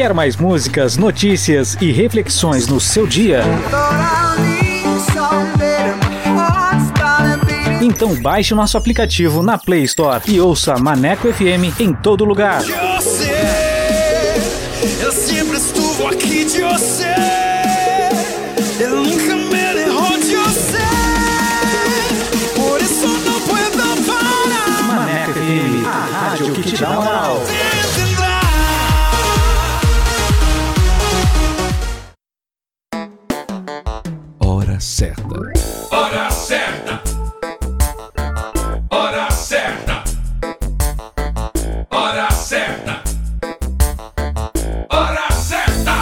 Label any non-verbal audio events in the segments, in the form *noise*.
Quer mais músicas, notícias e reflexões no seu dia? Então baixe o nosso aplicativo na Play Store e ouça Maneco FM em todo lugar. Eu sempre aqui de você. Eu nunca me. Maneco FM, a rádio que te dá moral. Certa. Hora certa. Hora certa. Hora certa. Hora certa.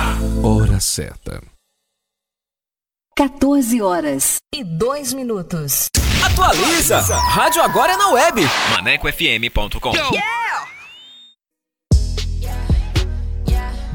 Hora certa. 14 horas e 2 minutos. Atualiza! Rádio agora é na web. ManecoFM.com.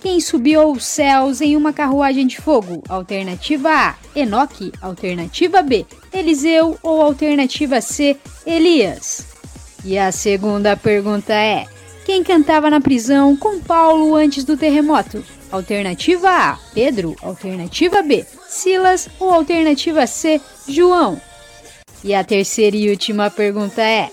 quem subiu aos céus em uma carruagem de fogo? Alternativa A, Enoque. Alternativa B, Eliseu. Ou alternativa C, Elias. E a segunda pergunta é: Quem cantava na prisão com Paulo antes do terremoto? Alternativa A, Pedro. Alternativa B, Silas. Ou alternativa C, João. E a terceira e última pergunta é: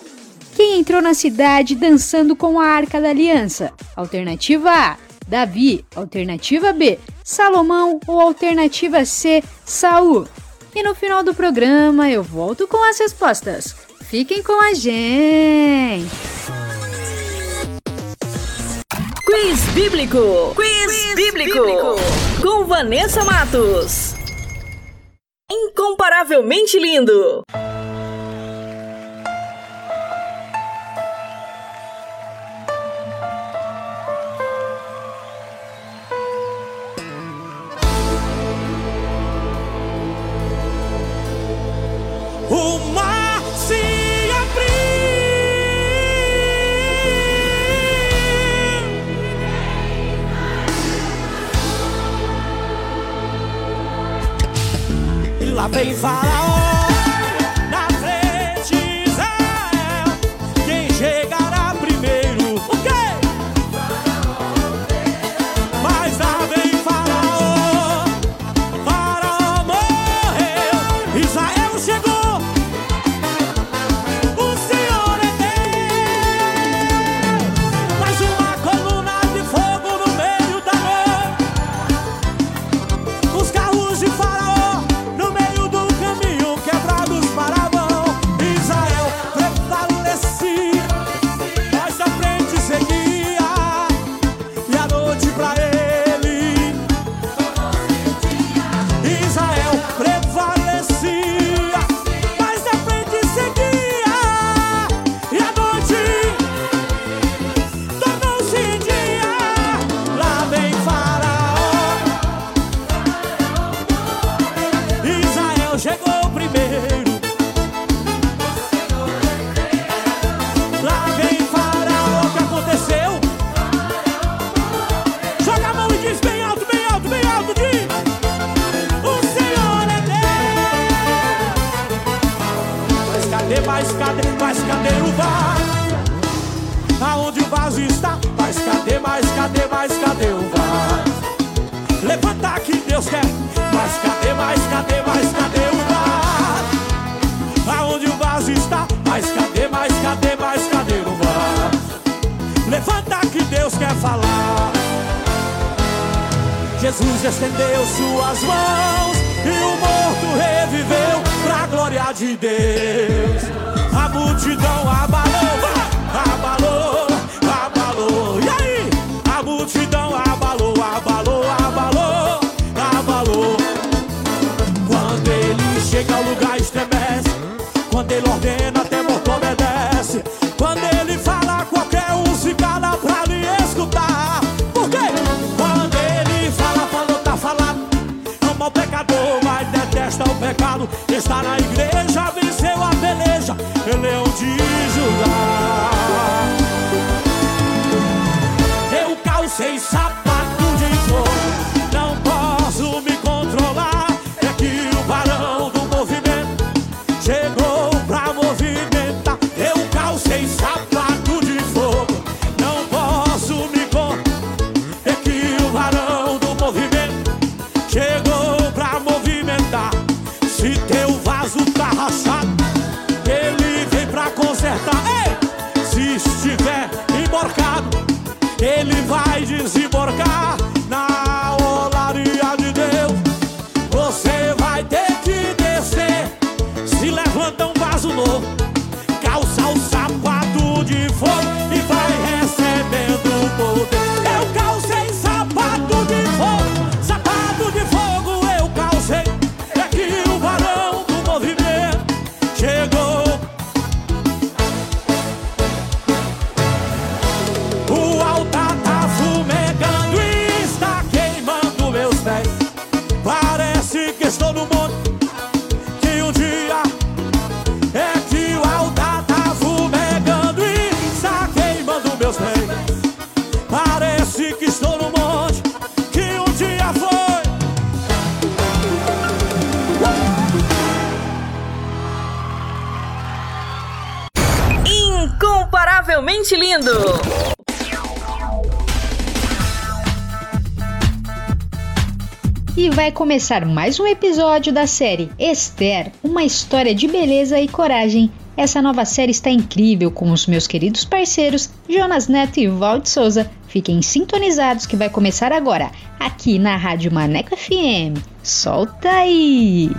Quem entrou na cidade dançando com a Arca da Aliança? Alternativa A, Davi, alternativa B, Salomão ou alternativa C, Saul? E no final do programa eu volto com as respostas. Fiquem com a gente! Quiz Bíblico! Quiz, Quiz bíblico. bíblico! Com Vanessa Matos! Incomparavelmente lindo! vem falar Jesus estendeu suas mãos e o morto reviveu para a glória de Deus. A multidão abalou, abalou, abalou. E aí? A multidão abalou, abalou, abalou, abalou. Quando ele chega ao lugar estremece, quando ele ordena até morto obedece, quando ele estar na igreja, venceu a beleza. Vai começar mais um episódio da série Esther, uma história de beleza e coragem. Essa nova série está incrível com os meus queridos parceiros Jonas Neto e Valde Souza. Fiquem sintonizados que vai começar agora, aqui na Rádio Maneco FM. Solta aí!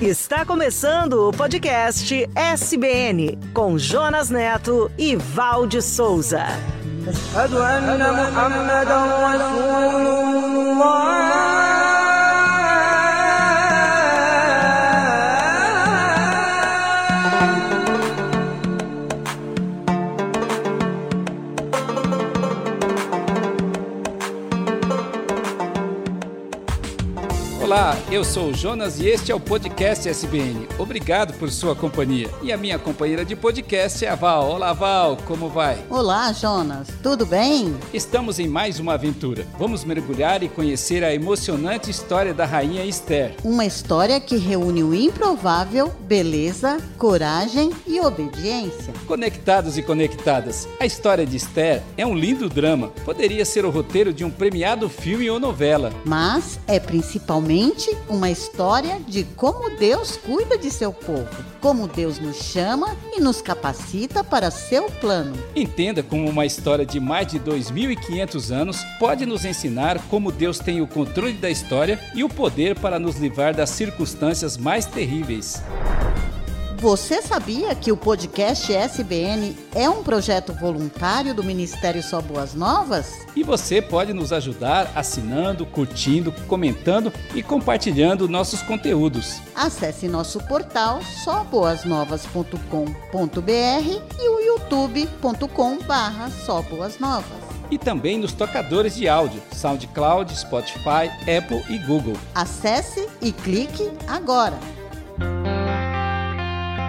Está começando o podcast SBN com Jonas Neto e Valde Souza. أشهد أن محمدا رسول Olá, eu sou o Jonas e este é o podcast SBN. Obrigado por sua companhia. E a minha companheira de podcast é a Val. Olá, Val, como vai? Olá, Jonas. Tudo bem? Estamos em mais uma aventura. Vamos mergulhar e conhecer a emocionante história da rainha Esther. Uma história que reúne o improvável, beleza, coragem e obediência. Conectados e conectadas, a história de Esther é um lindo drama. Poderia ser o roteiro de um premiado filme ou novela. Mas é principalmente uma história de como Deus cuida de seu povo, como Deus nos chama e nos capacita para seu plano. Entenda como uma história de mais de 2.500 anos pode nos ensinar como Deus tem o controle da história e o poder para nos livrar das circunstâncias mais terríveis. Você sabia que o podcast SBN é um projeto voluntário do Ministério Só Boas Novas? E você pode nos ajudar assinando, curtindo, comentando e compartilhando nossos conteúdos. Acesse nosso portal soboasnovas.com.br e o youtube.com barra soboasnovas. E também nos tocadores de áudio, SoundCloud, Spotify, Apple e Google. Acesse e clique agora!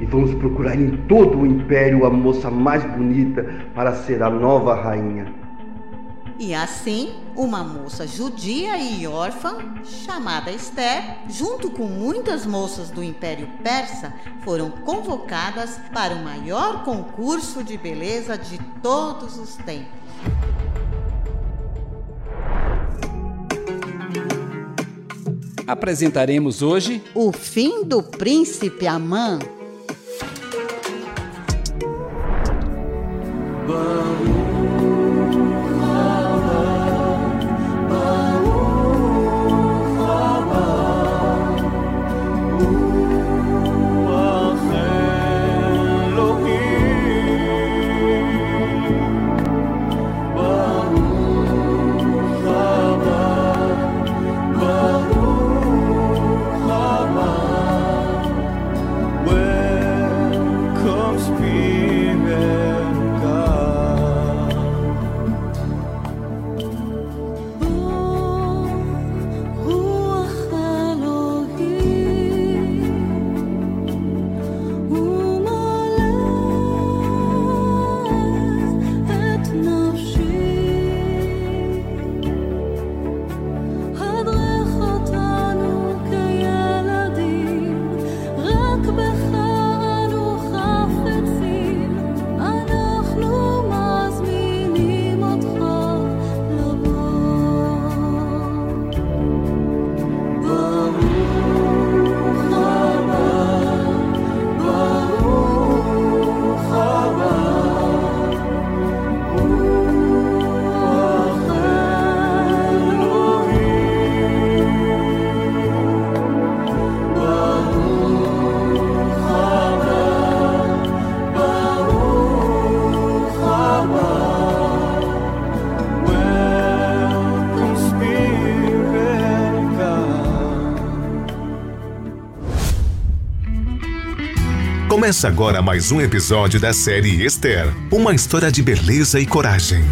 E vamos procurar em todo o império a moça mais bonita para ser a nova rainha. E assim, uma moça judia e órfã, chamada Esther, junto com muitas moças do Império Persa, foram convocadas para o maior concurso de beleza de todos os tempos. Apresentaremos hoje O fim do príncipe Amã. but Começa agora mais um episódio da série Esther uma história de beleza e coragem.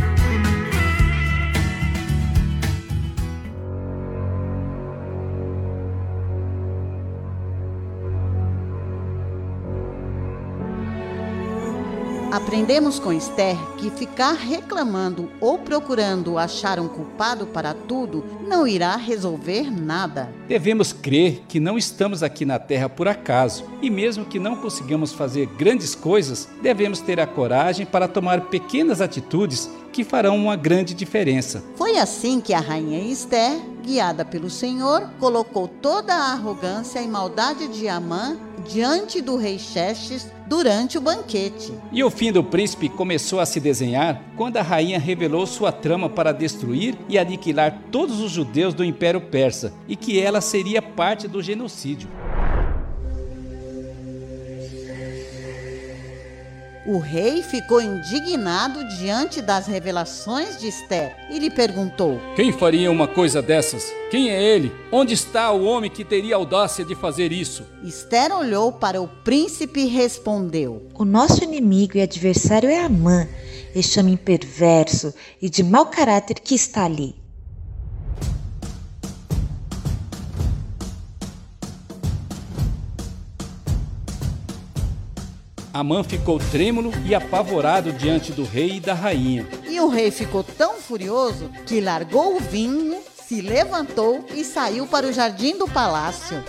Aprendemos com Esther que ficar reclamando ou procurando achar um culpado para tudo não irá resolver nada. Devemos crer que não estamos aqui na Terra por acaso e, mesmo que não consigamos fazer grandes coisas, devemos ter a coragem para tomar pequenas atitudes que farão uma grande diferença. Foi assim que a rainha Esther, guiada pelo Senhor, colocou toda a arrogância e maldade de Amã diante do rei Xerxes durante o banquete. E o fim do príncipe começou a se desenhar quando a rainha revelou sua trama para destruir e aniquilar todos os judeus do Império Persa e que ela seria parte do genocídio. O rei ficou indignado diante das revelações de Esther e lhe perguntou: Quem faria uma coisa dessas? Quem é ele? Onde está o homem que teria audácia de fazer isso? Esther olhou para o príncipe e respondeu: O nosso inimigo e adversário é Amã, este homem perverso e de mau caráter que está ali. Amã ficou trêmulo e apavorado diante do rei e da rainha. E o rei ficou tão furioso que largou o vinho, se levantou e saiu para o jardim do palácio.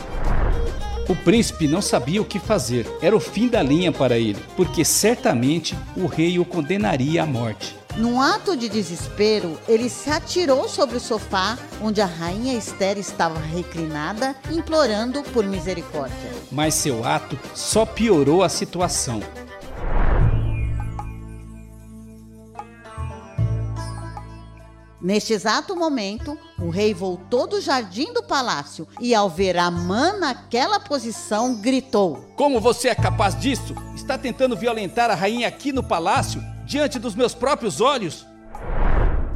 O príncipe não sabia o que fazer. Era o fim da linha para ele, porque certamente o rei o condenaria à morte. Num ato de desespero, ele se atirou sobre o sofá onde a rainha Esther estava reclinada, implorando por misericórdia. Mas seu ato só piorou a situação. Neste exato momento, o rei voltou do jardim do palácio e, ao ver Amã naquela posição, gritou: Como você é capaz disso? Está tentando violentar a rainha aqui no palácio, diante dos meus próprios olhos?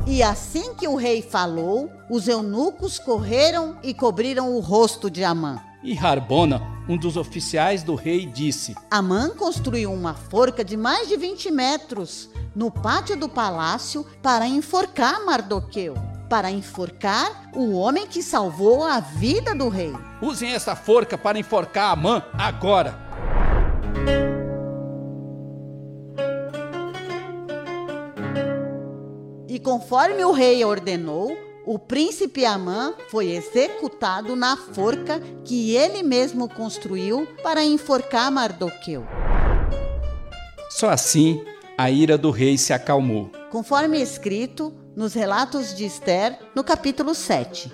E assim que o rei falou, os eunucos correram e cobriram o rosto de Amã. E Harbona, um dos oficiais do rei, disse: Amã construiu uma forca de mais de 20 metros no pátio do palácio para enforcar Mardoqueu. Para enforcar o homem que salvou a vida do rei. Usem essa forca para enforcar Amã agora. E conforme o rei ordenou, o príncipe Amã foi executado na forca que ele mesmo construiu para enforcar Mardoqueu. Só assim a ira do rei se acalmou. Conforme escrito nos relatos de Esther, no capítulo 7.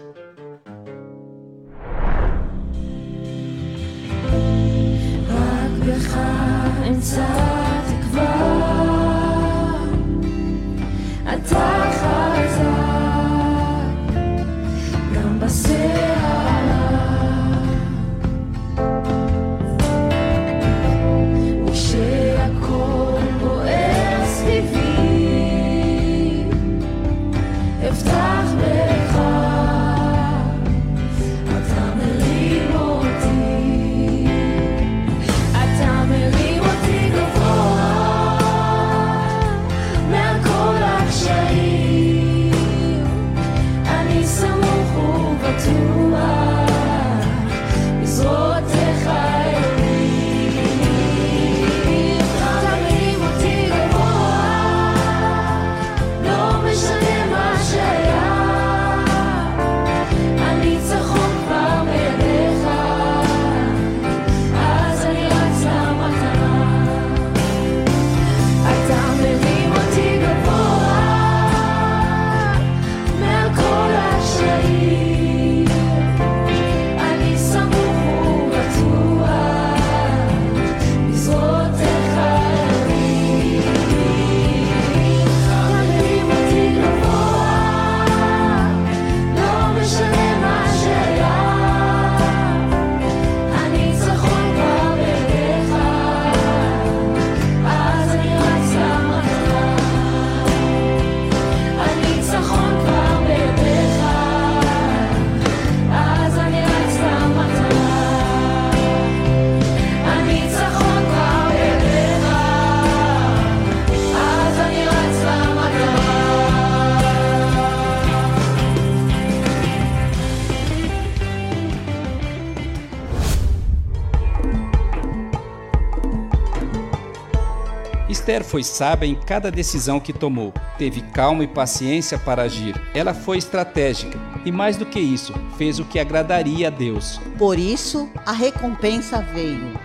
Esther foi sábia em cada decisão que tomou. Teve calma e paciência para agir. Ela foi estratégica e, mais do que isso, fez o que agradaria a Deus. Por isso, a recompensa veio.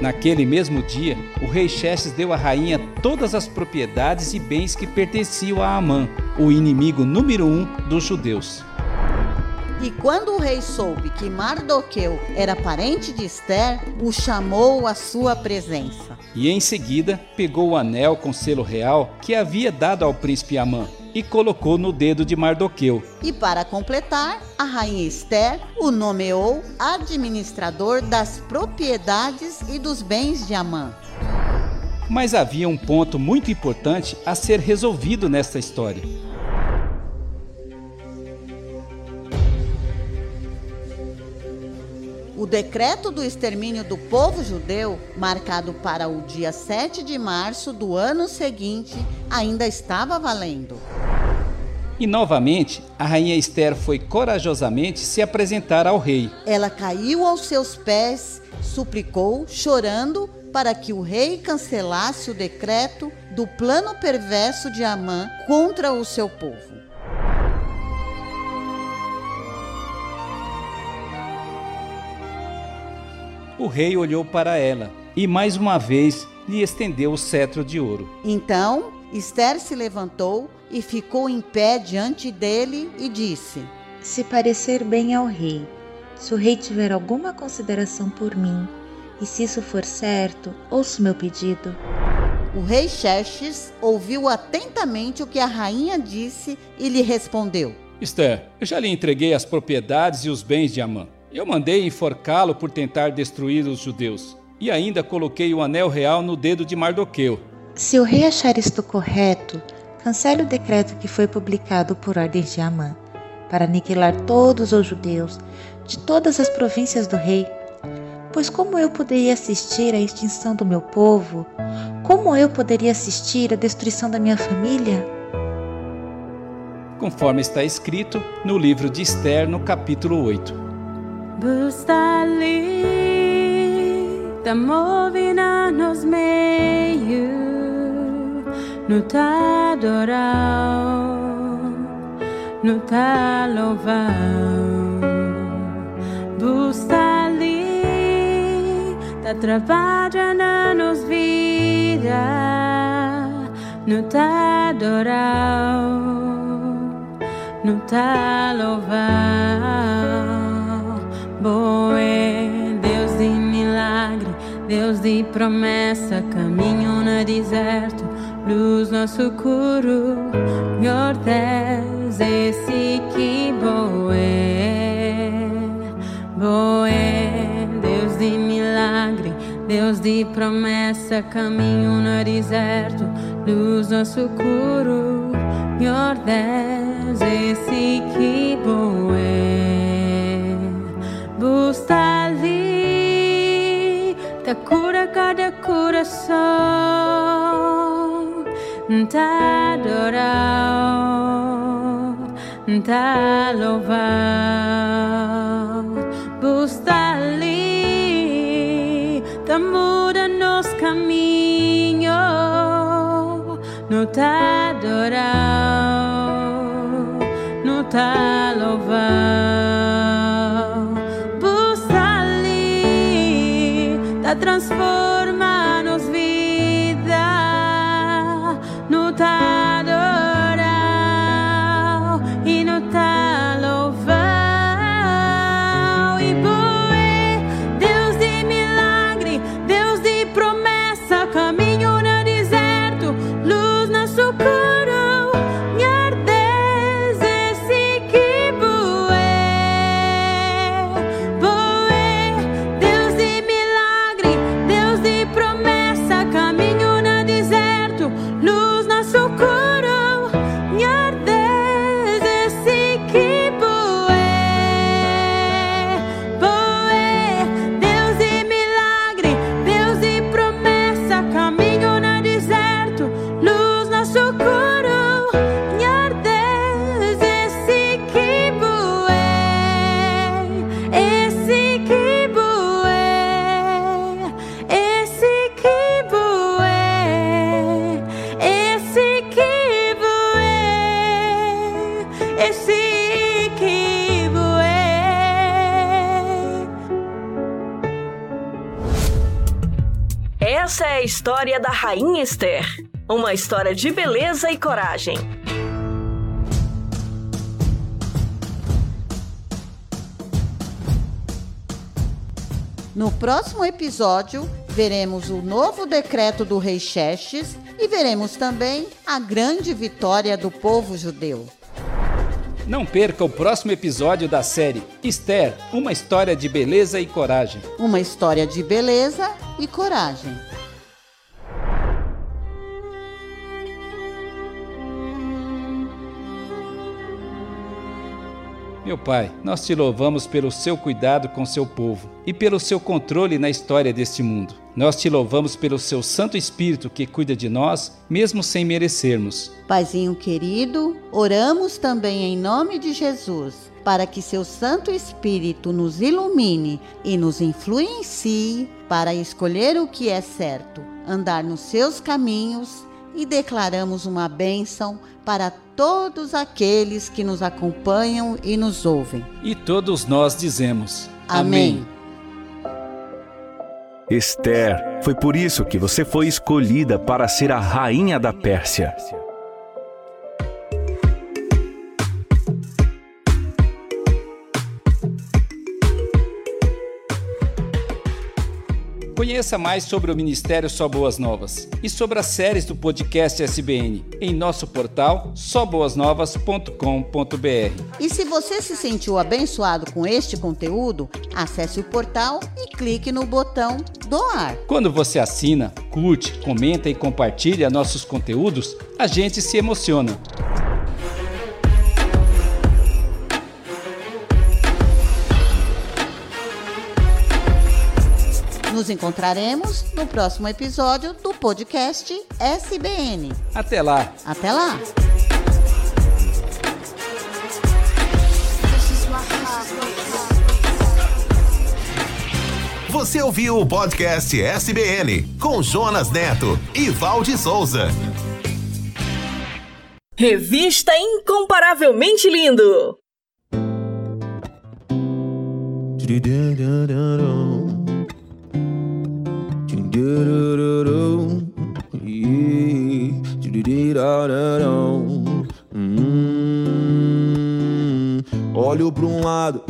Naquele mesmo dia, o rei Xerxes deu à rainha todas as propriedades e bens que pertenciam a Amã, o inimigo número um dos judeus. E quando o rei soube que Mardoqueu era parente de Esther, o chamou à sua presença. E em seguida pegou o anel com selo real que havia dado ao príncipe Amã e colocou no dedo de Mardoqueu. E para completar, a rainha Esther o nomeou administrador das propriedades e dos bens de Amã. Mas havia um ponto muito importante a ser resolvido nesta história. Decreto do extermínio do povo judeu, marcado para o dia 7 de março do ano seguinte, ainda estava valendo. E novamente, a rainha Esther foi corajosamente se apresentar ao rei. Ela caiu aos seus pés, suplicou, chorando, para que o rei cancelasse o decreto do plano perverso de Amã contra o seu povo. O rei olhou para ela e mais uma vez lhe estendeu o cetro de ouro. Então Esther se levantou e ficou em pé diante dele e disse: Se parecer bem ao rei, se o rei tiver alguma consideração por mim, e se isso for certo, ouça o meu pedido. O rei Xerxes ouviu atentamente o que a rainha disse e lhe respondeu: Esther, eu já lhe entreguei as propriedades e os bens de Amã. Eu mandei enforcá-lo por tentar destruir os judeus. E ainda coloquei o anel real no dedo de Mardoqueu. Se o rei achar isto correto, cancele o decreto que foi publicado por ordem de Amã, para aniquilar todos os judeus de todas as províncias do rei. Pois como eu poderia assistir à extinção do meu povo? Como eu poderia assistir à destruição da minha família? Conforme está escrito no livro de Esther, no capítulo 8. Bustali da movina nos meio no tá no tá louvar Bustali da trabalhando nos vida no tá no tá Boé, Deus de milagre, Deus de promessa, caminho no deserto, luz no socorro, meu Deus, esse que boé, boé, Deus de milagre, Deus de promessa, caminho no deserto, luz no socorro, meu Deus, esse que boé. Busta ali, te cura cada coração, te adorar, te louvar. Busta ali, te muda nos caminhos, no te adorar, no te louvar. História da Rainha Esther. Uma história de beleza e coragem. No próximo episódio, veremos o novo decreto do rei Xerxes e veremos também a grande vitória do povo judeu. Não perca o próximo episódio da série Esther, uma história de beleza e coragem. Uma história de beleza e coragem. Meu Pai, nós te louvamos pelo seu cuidado com seu povo e pelo seu controle na história deste mundo. Nós te louvamos pelo seu Santo Espírito que cuida de nós, mesmo sem merecermos. Paizinho querido, oramos também em nome de Jesus, para que seu Santo Espírito nos ilumine e nos influencie para escolher o que é certo, andar nos seus caminhos e declaramos uma bênção para todos aqueles que nos acompanham e nos ouvem. E todos nós dizemos: Amém. Esther, foi por isso que você foi escolhida para ser a rainha da Pérsia. Conheça mais sobre o Ministério Só Boas Novas e sobre as séries do podcast SBN em nosso portal soboasnovas.com.br. E se você se sentiu abençoado com este conteúdo, acesse o portal e clique no botão doar. Quando você assina, curte, comenta e compartilha nossos conteúdos, a gente se emociona. Nos encontraremos no próximo episódio do podcast SBN. Até lá. Até lá. Você ouviu o podcast SBN com Jonas Neto e Valde Souza. Revista Incomparavelmente Lindo. Hum, Olho para um lado,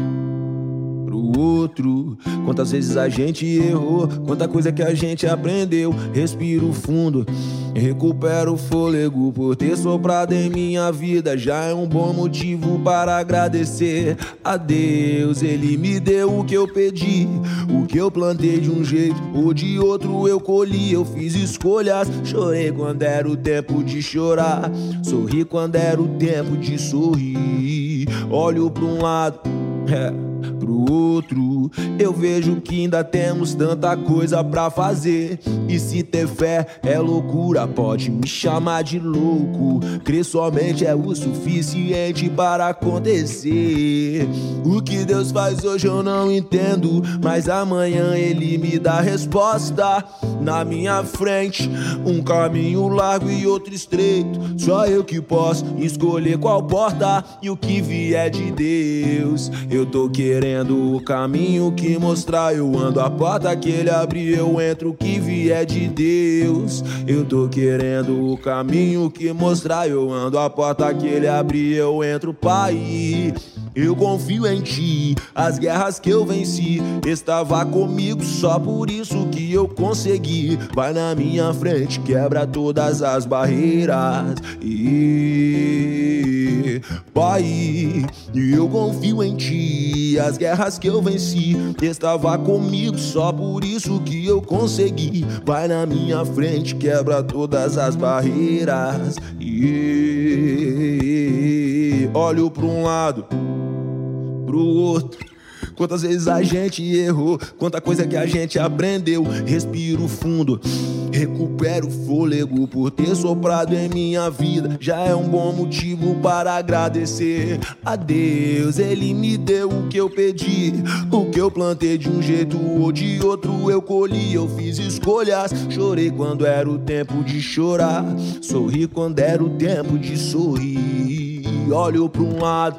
pro outro. Quantas vezes a gente errou, quanta coisa que a gente aprendeu. Respiro fundo, recupero o fôlego por ter soprado em minha vida. Já é um bom motivo para agradecer a Deus. Ele me deu o que eu pedi, o que eu plantei de um jeito ou de outro eu colhi. Eu fiz escolhas, chorei quando era o tempo de chorar, sorri quando era o tempo de sorrir. Olho para um lado, *laughs* é pro outro. Eu vejo que ainda temos tanta coisa pra fazer. E se ter fé é loucura, pode me chamar de louco. Crer somente é o suficiente para acontecer. O que Deus faz hoje eu não entendo, mas amanhã Ele me dá resposta. Na minha frente, um caminho largo e outro estreito. Só eu que posso escolher qual porta e o que vier de Deus. Eu tô querendo o caminho que mostrar. Eu ando a porta que ele abrir, eu entro o que vier de Deus. Eu tô querendo o caminho que mostrar. Eu ando a porta que ele abrir, eu entro, Pai. Eu confio em ti, as guerras que eu venci estava comigo, só por isso que eu consegui. Vai na minha frente, quebra todas as barreiras. E Pai, eu confio em ti, as guerras que eu venci estava comigo, só por isso que eu consegui. Vai na minha frente, quebra todas as barreiras. E olho para um lado pro outro. Quantas vezes a gente errou, quanta coisa que a gente aprendeu. Respiro fundo, recupero o fôlego por ter soprado em minha vida. Já é um bom motivo para agradecer a Deus. Ele me deu o que eu pedi, o que eu plantei de um jeito ou de outro eu colhi. Eu fiz escolhas, chorei quando era o tempo de chorar, sorri quando era o tempo de sorrir. Olho para um lado.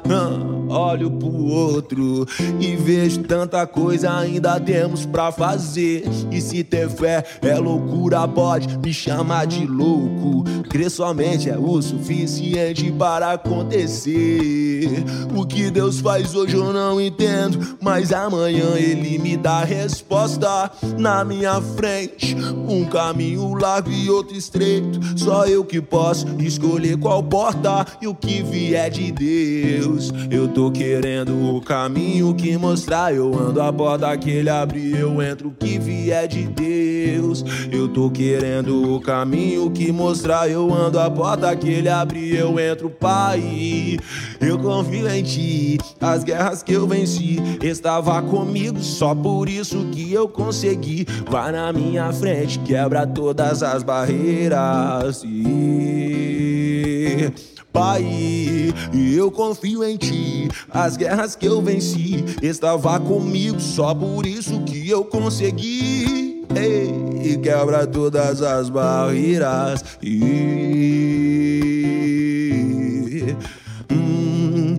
olho pro outro e vejo tanta coisa ainda temos pra fazer. E se ter fé é loucura, pode me chamar de louco. Crer somente é o suficiente para acontecer. O que Deus faz hoje eu não entendo, mas amanhã Ele me dá resposta na minha frente. Um caminho largo e outro estreito. Só eu que posso escolher qual porta e o que vier de Deus. Eu tô querendo o caminho que mostrar. Eu ando a porta que Ele abre, eu entro que vier de Deus. Eu tô querendo o caminho que mostrar. Eu ando a porta que Ele abre, eu entro, Pai. Eu confio em Ti. As guerras que eu venci estava comigo, só por isso que eu consegui. Vai na minha frente, quebra todas as barreiras. E... Pai, eu confio em ti. As guerras que eu venci estava comigo, só por isso que eu consegui. Ei, quebra todas as barreiras. E... Hum,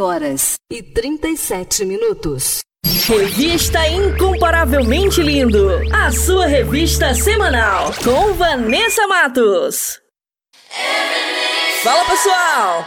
Horas e 37 minutos. Revista Incomparavelmente Lindo, a sua revista semanal com Vanessa Matos. Fala pessoal,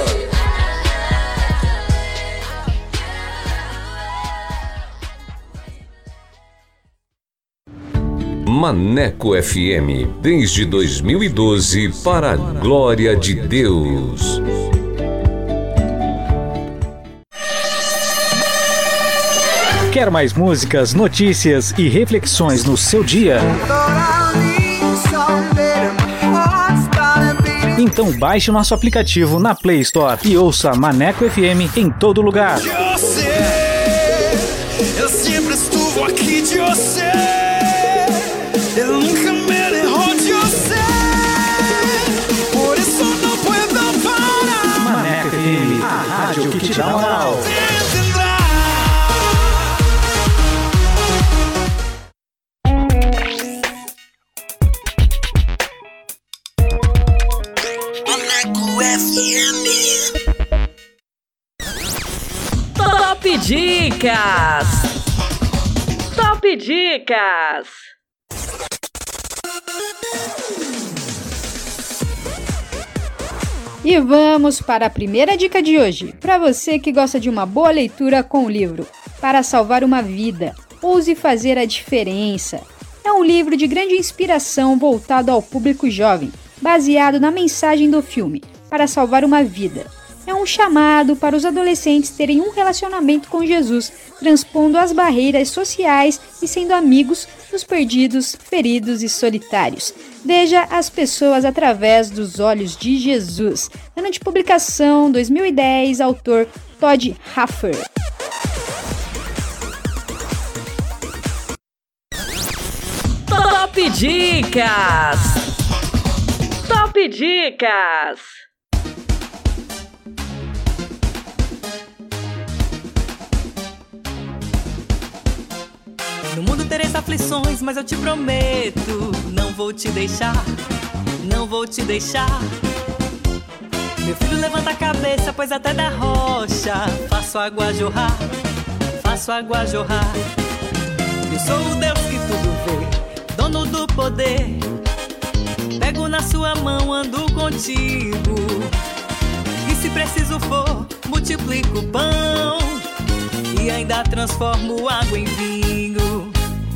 Maneco FM, desde 2012, para a glória de Deus. Quer mais músicas, notícias e reflexões no seu dia? Então baixe nosso aplicativo na Play Store e ouça Maneco FM em todo lugar. Você, eu sempre estuve aqui de você. Eu nunca me lembro de você. Por isso não puedo parar. Maneco FM, a rádio que te dá moral. Dicas! Top Dicas! E vamos para a primeira dica de hoje. Para você que gosta de uma boa leitura com o livro Para Salvar uma Vida, Ouse Fazer a Diferença. É um livro de grande inspiração voltado ao público jovem, baseado na mensagem do filme Para Salvar uma Vida. É um chamado para os adolescentes terem um relacionamento com Jesus, transpondo as barreiras sociais e sendo amigos dos perdidos, feridos e solitários. Veja as pessoas através dos olhos de Jesus. Ano de publicação 2010, autor Todd Haffer. Top Dicas! Top Dicas! No mundo tereis aflições, mas eu te prometo, não vou te deixar, não vou te deixar. Meu filho, levanta a cabeça, pois até da rocha faço água jorrar, faço água jorrar. Eu sou o Deus que tudo vê, dono do poder. Pego na sua mão, ando contigo. E se preciso for, multiplico o pão e ainda transformo água em vinho.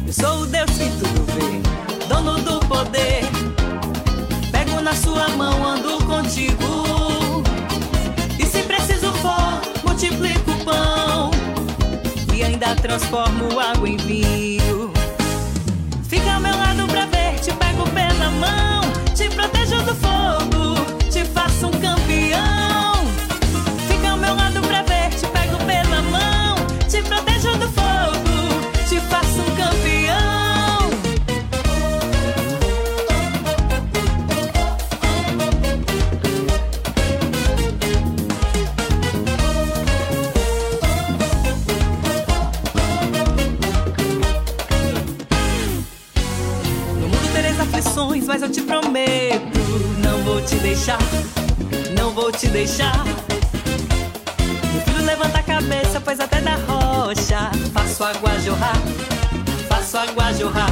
Eu sou o Deus que tudo vê, dono do poder. Pego na sua mão, ando contigo. E se preciso for, multiplico o pão e ainda transformo água em vinho. Fica ao meu lado pra ver, te pego na mão, te protejo do fogo, te faço um campeão. Mas eu te prometo, não vou te deixar, não vou te deixar. Meu filho levanta a cabeça, pois até da rocha faço água jorrar, faço água jorrar.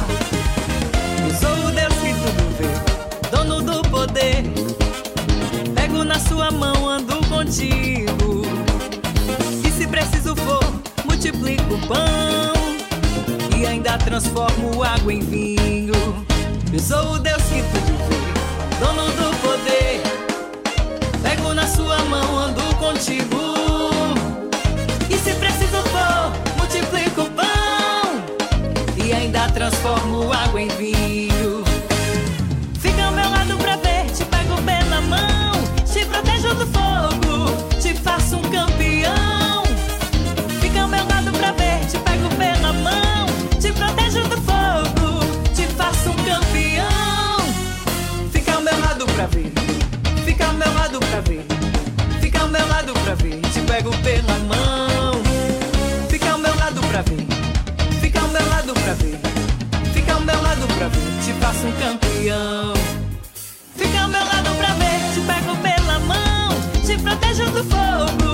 Eu sou o Deus que tudo vê, dono do poder. Pego na sua mão, ando contigo. E se preciso for, multiplico o pão e ainda transformo água em vinho. Eu sou o Deus que tudo vê, dono do poder. Pego na sua mão, ando contigo. E se preciso for, multiplico o pão e ainda transformo água em vinho. Um campeão. Fica ao meu lado pra ver, te pego pela mão, te protejo do fogo,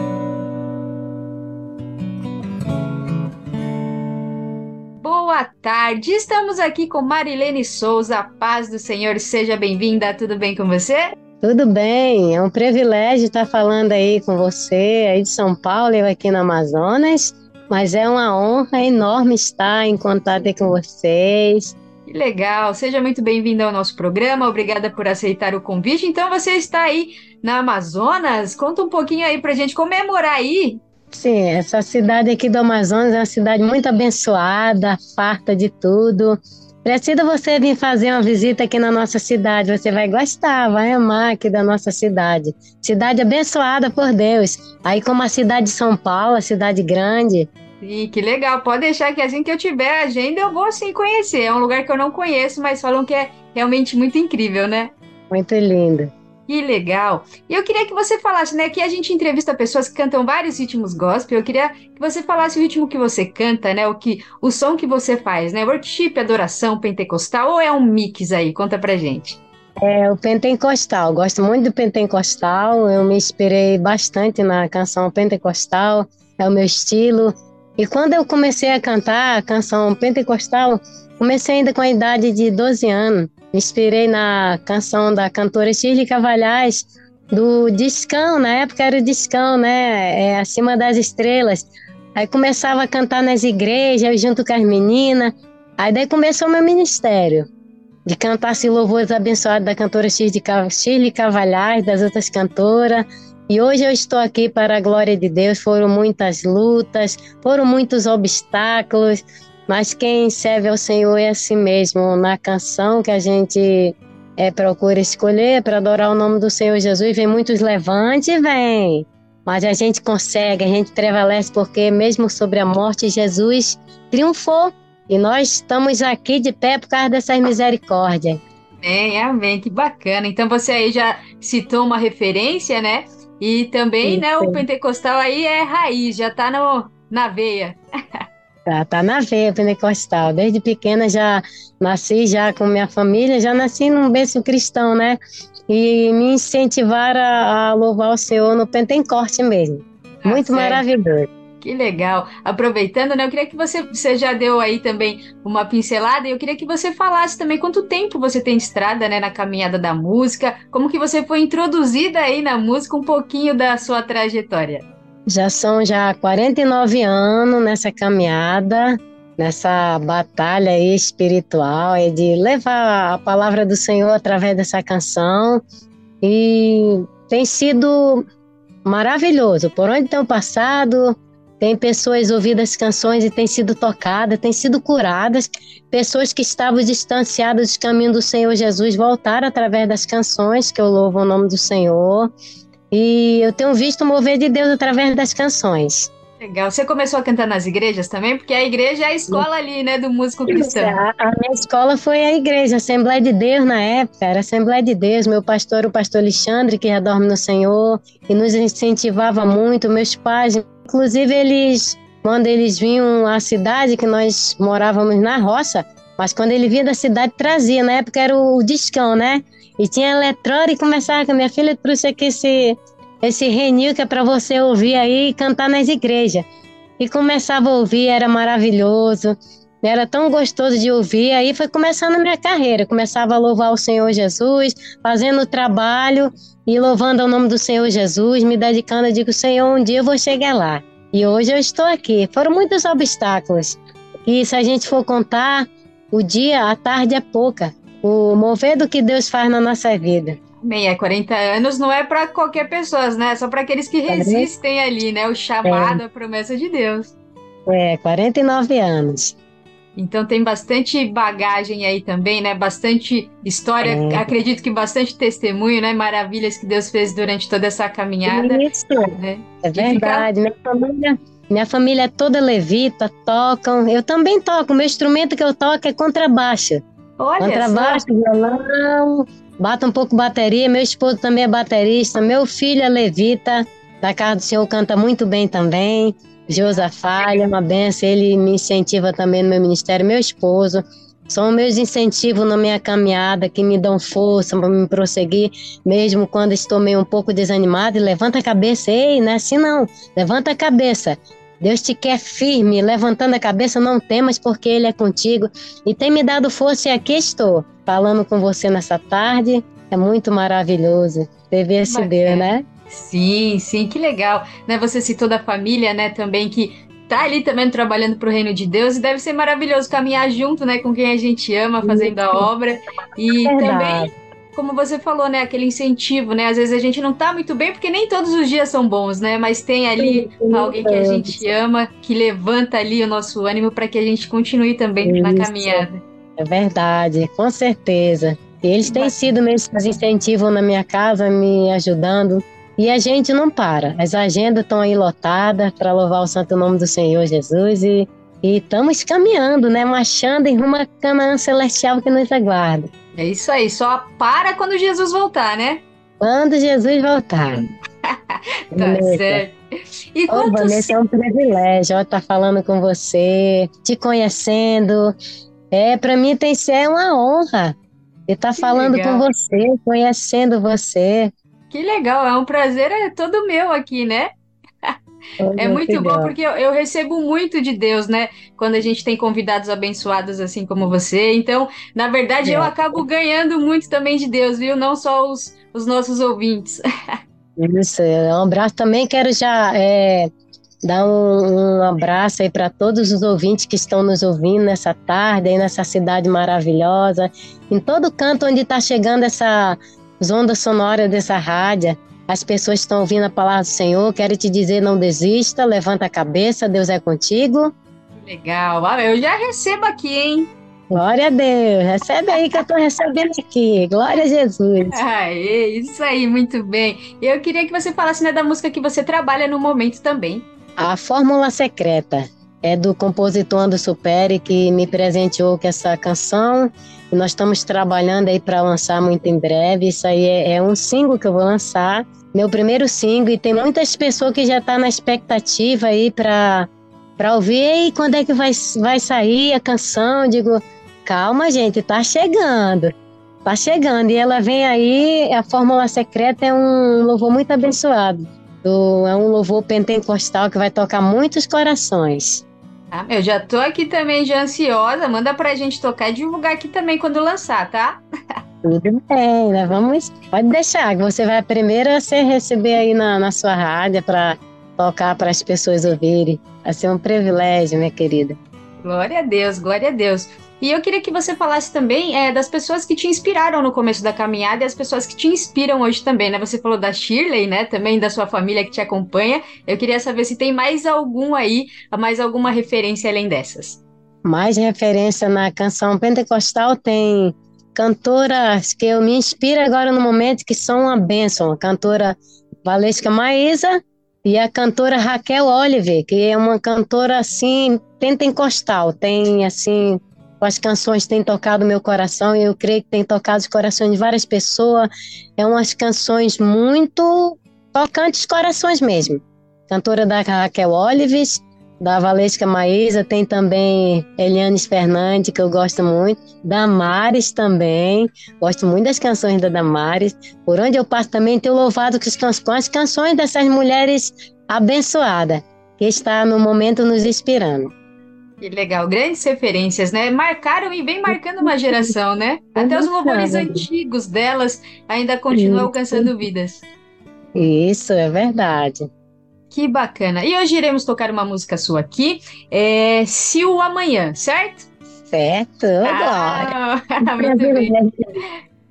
Boa tarde, estamos aqui com Marilene Souza. Paz do Senhor, seja bem-vinda. Tudo bem com você? Tudo bem, é um privilégio estar falando aí com você, aí de São Paulo, eu aqui no Amazonas, mas é uma honra enorme estar em contato aí com vocês. Que legal, seja muito bem-vindo ao nosso programa, obrigada por aceitar o convite. Então você está aí na Amazonas, conta um pouquinho aí pra gente comemorar aí. Sim, essa cidade aqui do Amazonas é uma cidade muito abençoada, farta de tudo. Precisa você vir fazer uma visita aqui na nossa cidade, você vai gostar, vai amar aqui da nossa cidade. Cidade abençoada por Deus. Aí como a cidade de São Paulo, a cidade grande. Sim, que legal. Pode deixar que assim que eu tiver agenda eu vou sim conhecer. É um lugar que eu não conheço, mas falam que é realmente muito incrível, né? Muito lindo. Que legal. E eu queria que você falasse, né? Que a gente entrevista pessoas que cantam vários ritmos gospel. Eu queria que você falasse o ritmo que você canta, né? O que, o som que você faz, né? Worship, adoração, pentecostal ou é um mix aí? Conta pra gente. É o pentecostal. Gosto muito do pentecostal. Eu me inspirei bastante na canção pentecostal. É o meu estilo. E quando eu comecei a cantar a canção pentecostal, comecei ainda com a idade de 12 anos. Inspirei na canção da cantora Shirley Cavalhais, do Discão, na época era o Discão, né? É, Acima das Estrelas. Aí começava a cantar nas igrejas, junto com as meninas. Aí daí começou meu ministério, de cantar esse louvores abençoados da cantora Shirley Cavalhais, das outras cantoras. E hoje eu estou aqui para a glória de Deus. Foram muitas lutas, foram muitos obstáculos, mas quem serve ao Senhor é assim mesmo. Na canção que a gente é, procura escolher para adorar o nome do Senhor Jesus, vem muitos levante, vem. Mas a gente consegue, a gente prevalece porque mesmo sobre a morte, Jesus triunfou. E nós estamos aqui de pé por causa dessas misericórdias. Amém, amém, que bacana. Então você aí já citou uma referência, né? E também, Isso. né, o pentecostal aí é raiz, já tá no, na veia. *laughs* Tá, tá na veia pentecostal. Desde pequena já nasci já com minha família, já nasci num berço cristão, né? E me incentivaram a, a louvar o Senhor no Pentecoste mesmo. Tá Muito certo. maravilhoso. Que legal. Aproveitando, né? Eu queria que você, você já deu aí também uma pincelada, e eu queria que você falasse também quanto tempo você tem de estrada, né, na caminhada da música, como que você foi introduzida aí na música, um pouquinho da sua trajetória. Já são já 49 anos nessa caminhada, nessa batalha espiritual, é de levar a palavra do Senhor através dessa canção. E tem sido maravilhoso. Por onde tenho passado, tem pessoas ouvido as canções e têm sido tocadas, têm sido curadas. Pessoas que estavam distanciadas dos caminhos do Senhor Jesus voltaram através das canções que eu louvo o nome do Senhor. E eu tenho visto o mover de Deus através das canções. Legal. Você começou a cantar nas igrejas também? Porque a igreja é a escola ali, né, do músico cristão. A, a minha escola foi a igreja, Assembleia de Deus na época, era Assembleia de Deus. Meu pastor, o pastor Alexandre, que já dorme no Senhor, e nos incentivava muito. Meus pais, inclusive, eles, quando eles vinham à cidade, que nós morávamos na roça, mas quando ele vinha da cidade, trazia. Na época era o discão, né? E tinha eletrônica e começava com a minha filha, trouxe aqui esse, esse renil que é para você ouvir aí e cantar nas igrejas. E começava a ouvir, era maravilhoso, era tão gostoso de ouvir. Aí foi começando a minha carreira. Começava a louvar o Senhor Jesus, fazendo o trabalho e louvando o nome do Senhor Jesus, me dedicando. Eu digo, Senhor, um dia eu vou chegar lá. E hoje eu estou aqui. Foram muitos obstáculos. E se a gente for contar, o dia, a tarde é pouca. O mover do que Deus faz na nossa vida. Bem, é 40 anos não é para qualquer pessoa, né? É só para aqueles que resistem ali, né? O chamado, a promessa de Deus. É, 49 anos. Então tem bastante bagagem aí também, né? Bastante história, É. acredito que bastante testemunho, né? Maravilhas que Deus fez durante toda essa caminhada. Isso, né? é verdade. Minha família, minha família é toda levita, tocam. Eu também toco. Meu instrumento que eu toco é contrabaixo. Olha contrabaixo, só. violão, bato um pouco bateria. Meu esposo também é baterista. Meu filho é levita. Da casa do Senhor canta muito bem também. Josafá, ele é uma benção. Ele me incentiva também no meu ministério. Meu esposo. São meus incentivos na minha caminhada que me dão força para me prosseguir, mesmo quando estou meio um pouco desanimado. Levanta a cabeça, ei, não é assim não. Levanta a cabeça. Deus te quer firme, levantando a cabeça, não temas, porque Ele é contigo. E tem me dado força e aqui estou, falando com você nessa tarde. É muito maravilhoso esse Bacana. Deus, né? Sim, sim, que legal. Né, você citou da família, né, também que tá ali também trabalhando para o reino de Deus e deve ser maravilhoso caminhar junto, né, com quem a gente ama, fazendo a obra. E Verdade. também, como você falou, né, aquele incentivo, né? Às vezes a gente não tá muito bem porque nem todos os dias são bons, né? Mas tem ali alguém que a gente ama, que levanta ali o nosso ânimo para que a gente continue também na Isso. caminhada. É verdade, com certeza. E eles têm sido meus incentivos na minha casa, me ajudando. E a gente não para. As agendas estão aí lotadas para louvar o santo nome do Senhor Jesus e e estamos caminhando, né? Marchando em rumo à Canaã celestial que nos aguarda. É isso aí, só para quando Jesus voltar, né? Quando Jesus voltar. *laughs* Tá certo. E Ô, quantos Vanessa, é um privilégio estar falando com você, te conhecendo. É, para mim tem que ser uma honra estar falando legal. com você, conhecendo você. Que legal, é um prazer é todo meu aqui, né? É muito bom porque eu, eu recebo muito de Deus, né? Quando a gente tem convidados abençoados assim como você. Então, na verdade, eu É. acabo ganhando muito também de Deus, viu? Não só os, os nossos ouvintes. *laughs* Isso, é, um abraço também. Quero já é, dar um, um abraço aí para todos os ouvintes que estão nos ouvindo nessa tarde, aí nessa cidade maravilhosa, em todo canto onde está chegando essa onda sonora dessa rádio. As pessoas estão ouvindo a palavra do Senhor. Quero te dizer: não desista, levanta a cabeça, Deus é contigo. Legal. Ah, eu já recebo aqui, hein? Glória a Deus. Recebe aí que eu estou recebendo aqui. Glória a Jesus. *laughs* Aê, isso aí, muito bem. Eu queria que você falasse né, da música que você trabalha no momento também. A Fórmula Secreta é do compositor Anderson Peri, que me presenteou com essa canção. Nós estamos trabalhando aí para lançar muito em breve. Isso aí é, é um single que eu vou lançar, meu primeiro single. E tem muitas pessoas que já estão na expectativa aí para para ouvir e quando é que vai, vai sair a canção. Eu digo, calma, gente, tá chegando. Tá chegando. E ela vem aí, a Fórmula Secreta é um louvor muito abençoado. Do- é um louvor pentecostal que vai tocar muitos corações. Ah, eu já tô aqui também já ansiosa. Manda pra gente tocar e divulgar aqui também quando lançar, tá? Tudo bem, né? Vamos. Pode deixar, que você vai a primeira a ser receber aí na, na sua rádio para tocar para as pessoas ouvirem. Vai ser um privilégio, minha querida. Glória a Deus, glória a Deus. E eu queria que você falasse também é, das pessoas que te inspiraram no começo da caminhada e as pessoas que te inspiram hoje também, né? Você falou da Shirley, né? Também da sua família que te acompanha. Eu queria saber se tem mais algum aí, mais alguma referência além dessas. Mais referência na canção pentecostal tem cantoras que eu me inspiro agora no momento que são uma bênção. A cantora Valesca Maísa e a cantora Raquel Oliver, que é uma cantora assim pentecostal. Tem assim as canções têm tocado meu coração e eu creio que tem tocado os corações de várias pessoas. É umas canções muito tocantes corações mesmo. Cantora da Raquel Olives, da Valesca Maísa, tem também Elianes Fernandes, que eu gosto muito, Damares também, gosto muito das canções da Damares. Por onde eu passo também tenho louvado com as canções dessas mulheres abençoadas, que está no momento nos inspirando. Que legal, grandes referências, né? Marcaram e vem marcando uma geração, né? Até os louvores antigos delas ainda continuam alcançando vidas. Isso, é verdade. Que bacana. E hoje iremos tocar uma música sua aqui, é Se o Amanhã, certo? Certo, Ah, *laughs* muito bem.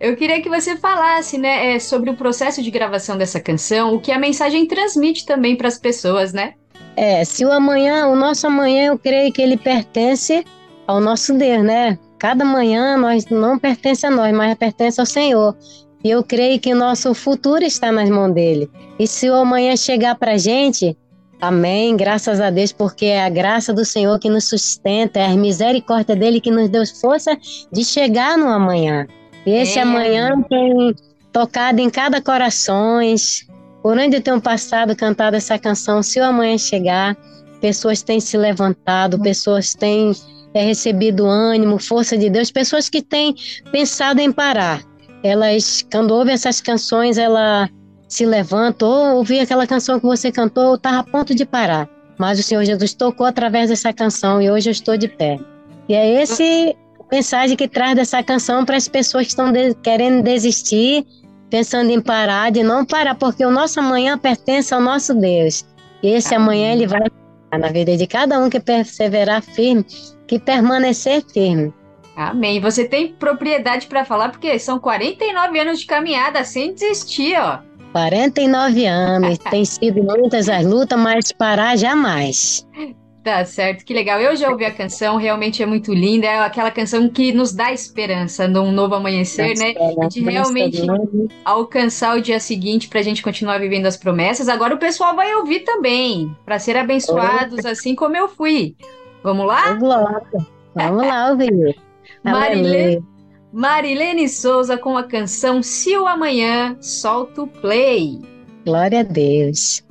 Eu queria que você falasse, né, é, sobre o processo de gravação dessa canção, o que a mensagem transmite também para as pessoas, né? É, se o amanhã, o nosso amanhã, eu creio que ele pertence ao nosso Deus, né? Cada manhã nós não pertence a nós, mas pertence ao Senhor. E eu creio que o nosso futuro está nas mãos dele. E se o amanhã chegar para a gente, amém, graças a Deus, porque é a graça do Senhor que nos sustenta, é a misericórdia dele que nos deu força de chegar no amanhã. E esse É. amanhã tem tocado em cada corações, por onde eu tenho passado cantado essa canção, se o amanhã chegar, pessoas têm se levantado, pessoas têm é, recebido ânimo, força de Deus, pessoas que têm pensado em parar. Elas, quando ouvem essas canções, ela se levanta, ou ouvi aquela canção que você cantou, eu estava a ponto de parar. Mas o Senhor Jesus tocou através dessa canção e hoje eu estou de pé. E é esse mensagem que traz dessa canção para as pessoas que estão de- querendo desistir, pensando em parar, de não parar, porque o nosso amanhã pertence ao nosso Deus. E esse amanhã ele vai na vida de cada um que perseverar firme, que permanecer firme. Amém. Você tem propriedade para falar, porque são 49 anos de caminhada sem desistir, ó. 49 anos, *laughs* tem sido muitas as lutas, mas parar jamais. Tá certo, que legal. Eu já ouvi a canção, realmente é muito linda. É aquela canção que nos dá esperança num novo amanhecer, né? De realmente alcançar o dia seguinte para a gente continuar vivendo as promessas. Agora o pessoal vai ouvir também, para ser abençoados, assim como eu fui. Vamos lá? Vamos lá ouvir. *laughs* Marilene, Marilene Souza com a canção Se o Amanhã, solta o play. Glória a Deus.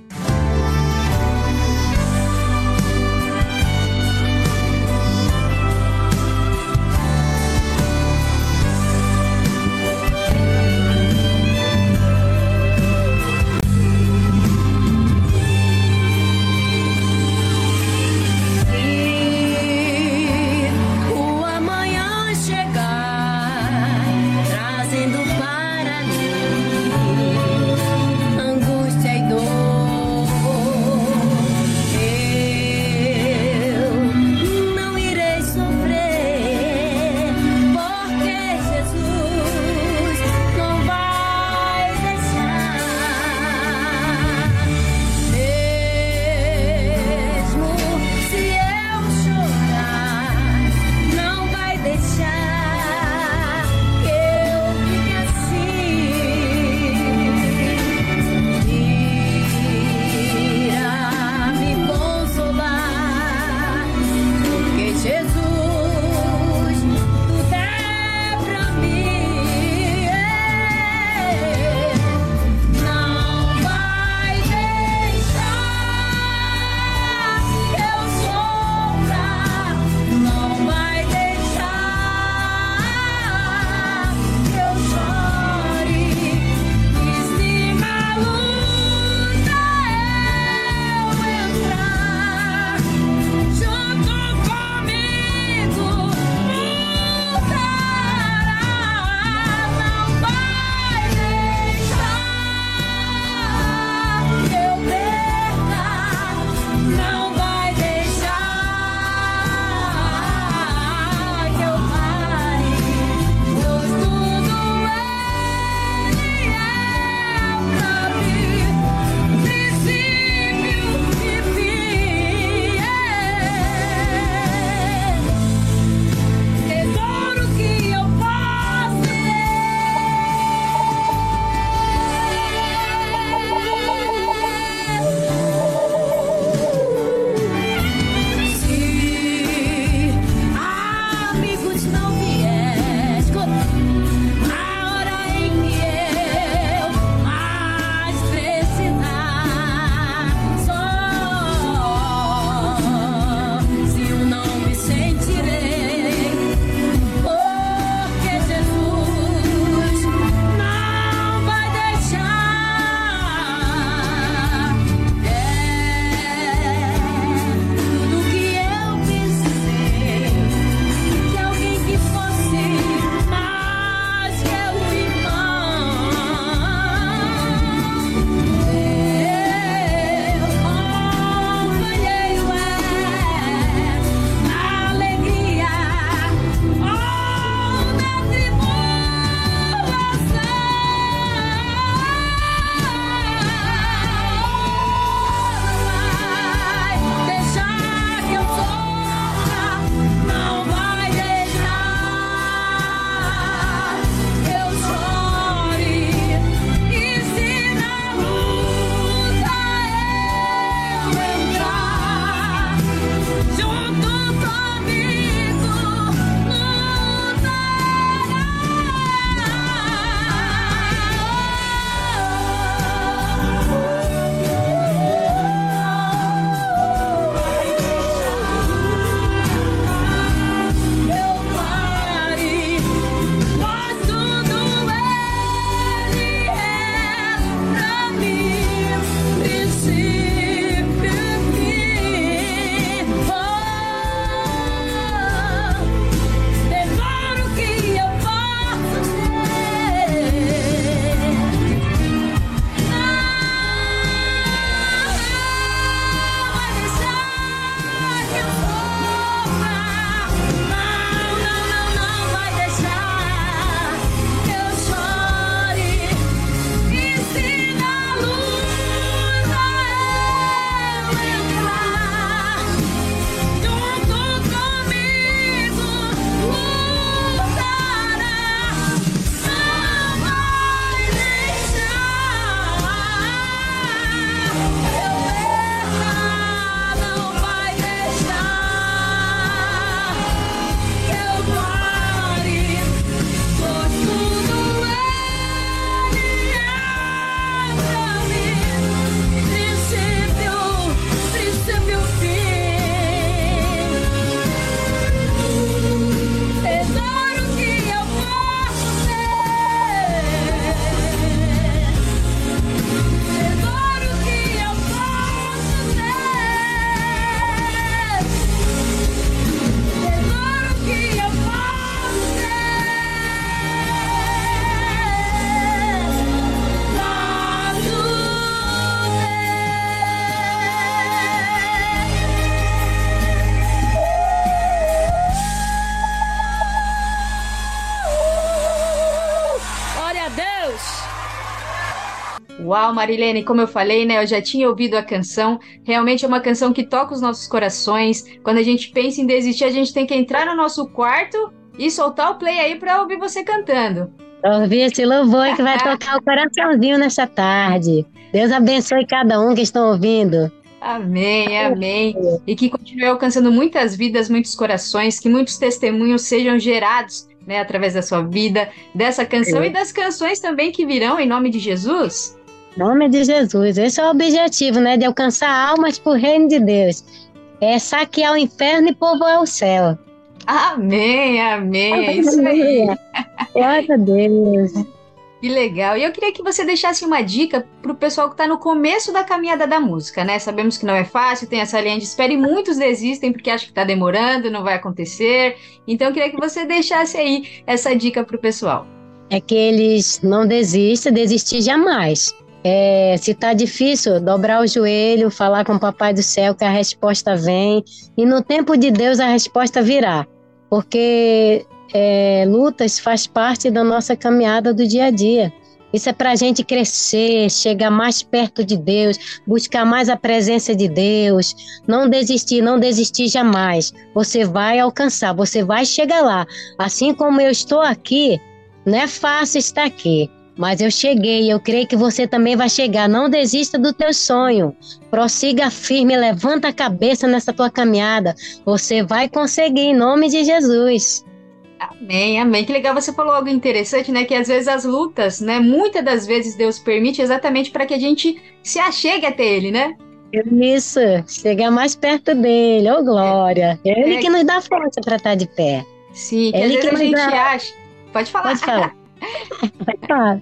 Marilene, como eu falei, né? Eu já tinha ouvido a canção. Realmente é uma canção que toca os nossos corações. Quando a gente pensa em desistir, a gente tem que entrar no nosso quarto e soltar o play aí para ouvir você cantando. Ouvir esse louvor que vai *laughs* tocar o coraçãozinho nessa tarde. Deus abençoe cada um que estão ouvindo. Amém, amém. E que continue alcançando muitas vidas, muitos corações, que muitos testemunhos sejam gerados né, através da sua vida, dessa canção É. e das canções também que virão em nome de Jesus. Em nome de Jesus. Esse é o objetivo, né? De alcançar almas para o reino de Deus. É saquear o inferno e povoar o céu. Amém, amém. É isso aí. Glória a Deus. Que legal. E eu queria que você deixasse uma dica para o pessoal que está no começo da caminhada da música, né? Sabemos que não é fácil, tem essa linha de espera e muitos desistem porque acham que está demorando, não vai acontecer. Então eu queria que você deixasse aí essa dica para o pessoal. É que eles não desistam, desistir jamais. É, se tá difícil, dobrar o joelho, falar com o Papai do Céu que a resposta vem. E no tempo de Deus a resposta virá. Porque é, lutas faz parte da nossa caminhada do dia a dia. Isso é para a gente crescer, chegar mais perto de Deus, buscar mais a presença de Deus, não desistir, não desistir jamais. Você vai alcançar, você vai chegar lá. Assim como eu estou aqui, não é fácil estar aqui, mas eu cheguei. Eu creio que você também vai chegar. Não desista do teu sonho. Prossiga firme, levanta a cabeça nessa tua caminhada. Você vai conseguir em nome de Jesus. Amém, amém. Que legal, você falou algo interessante, né? Que às vezes as lutas, né? Muitas das vezes Deus permite exatamente para que a gente se achegue até Ele, né? Isso, chegar mais perto dele, ô glória. É Ele É. que nos dá força para estar de pé. Sim, que às Ele vezes que a nos gente dá- acha. Pode falar. Pode falar. *laughs* Falar.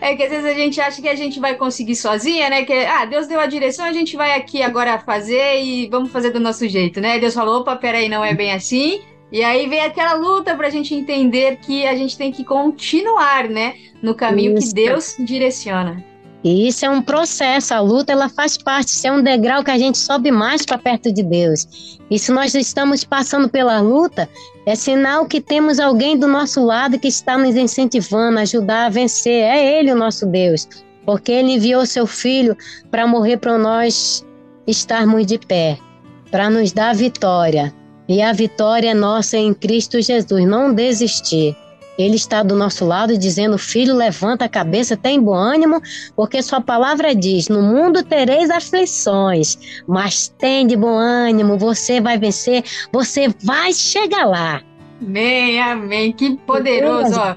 É que às vezes a gente acha que a gente vai conseguir sozinha, né? Que, ah, Deus deu a direção, a gente vai aqui agora fazer e vamos fazer do nosso jeito, né? Deus falou, opa, peraí, não é bem assim. E aí vem aquela luta pra gente entender que a gente tem que continuar, né? No caminho Isso. que Deus direciona. E isso é um processo, a luta ela faz parte, isso é um degrau que a gente sobe mais para perto de Deus. E se nós estamos passando pela luta, é sinal que temos alguém do nosso lado que está nos incentivando, a ajudar a vencer. É Ele o nosso Deus, porque Ele enviou seu Filho para morrer para nós estarmos de pé, para nos dar vitória. E a vitória é nossa em Cristo Jesus, não desistir. Ele está do nosso lado dizendo: Filho, levanta a cabeça, tem bom ânimo, porque Sua palavra diz: No mundo tereis aflições, mas tem de bom ânimo, você vai vencer, você vai chegar lá. Amém, amém. Que poderoso, ó.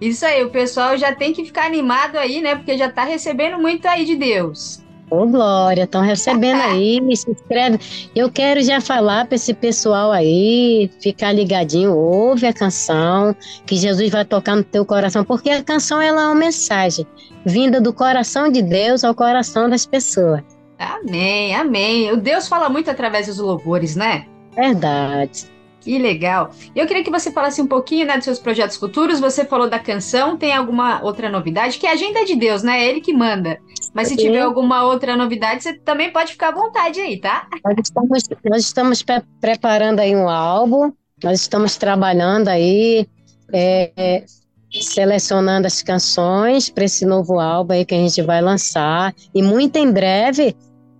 Isso aí, o pessoal já tem que ficar animado aí, né? Porque já tá recebendo muito aí de Deus. Ô, Glória, estão recebendo aí, se inscreve. Eu quero já falar para esse pessoal aí, ficar ligadinho, ouve a canção, que Jesus vai tocar no teu coração, porque a canção ela é uma mensagem vinda do coração de Deus ao coração das pessoas. Amém, amém. O Deus fala muito através dos louvores, né? Verdade. Que legal. Eu queria que você falasse um pouquinho né, dos seus projetos futuros. Você falou da canção, tem alguma outra novidade? Que a agenda é de Deus, né? É Ele que manda. Mas se tiver alguma outra novidade, você também pode ficar à vontade aí, tá? Nós estamos, nós estamos pre- preparando aí um álbum, nós estamos trabalhando aí, é, selecionando as canções para esse novo álbum aí que a gente vai lançar. E muito em breve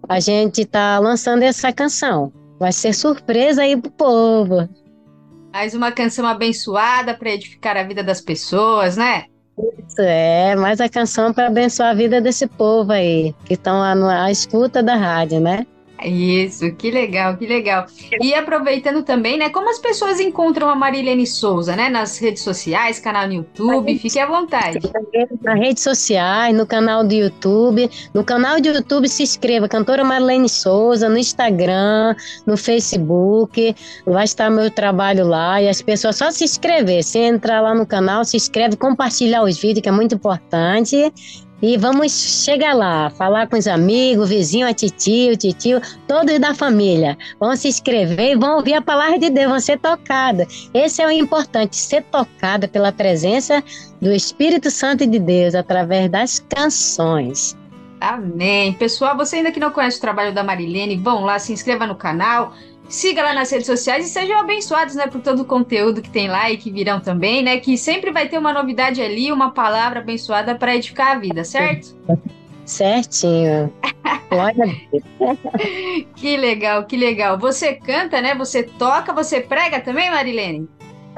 a gente está lançando essa canção. Vai ser surpresa aí pro povo. Mais uma canção abençoada para edificar a vida das pessoas, né? Isso é, mais a canção para abençoar a vida desse povo aí, que estão à escuta da rádio, né? Isso, que legal, que legal. E aproveitando também, né, como as pessoas encontram a Marilene Souza, né, nas redes sociais, canal no YouTube, fique à vontade. Nas redes sociais, no canal do YouTube. No canal do YouTube se inscreva, cantora Marlene Souza, no Instagram, no Facebook. Vai estar meu trabalho lá e as pessoas só se inscrever. Se entrar lá no canal, se inscreve, compartilhar os vídeos, que é muito importante. E vamos chegar lá, falar com os amigos, vizinho, a titio, titio, todos da família. Vão se inscrever e vão ouvir a palavra de Deus, vão ser tocadas. Esse é o importante, ser tocada pela presença do Espírito Santo de Deus através das canções. Amém. Pessoal, você ainda que não conhece o trabalho da Marilene, vão lá, se inscreva no canal, siga lá nas redes sociais e sejam abençoados, né, por todo o conteúdo que tem lá e que virão também, né, que sempre vai ter uma novidade ali, uma palavra abençoada para edificar a vida, certo? Certinho. *laughs* Glória a Deus. Que legal, que legal. Você canta, né? Você toca, você prega também, Marilene?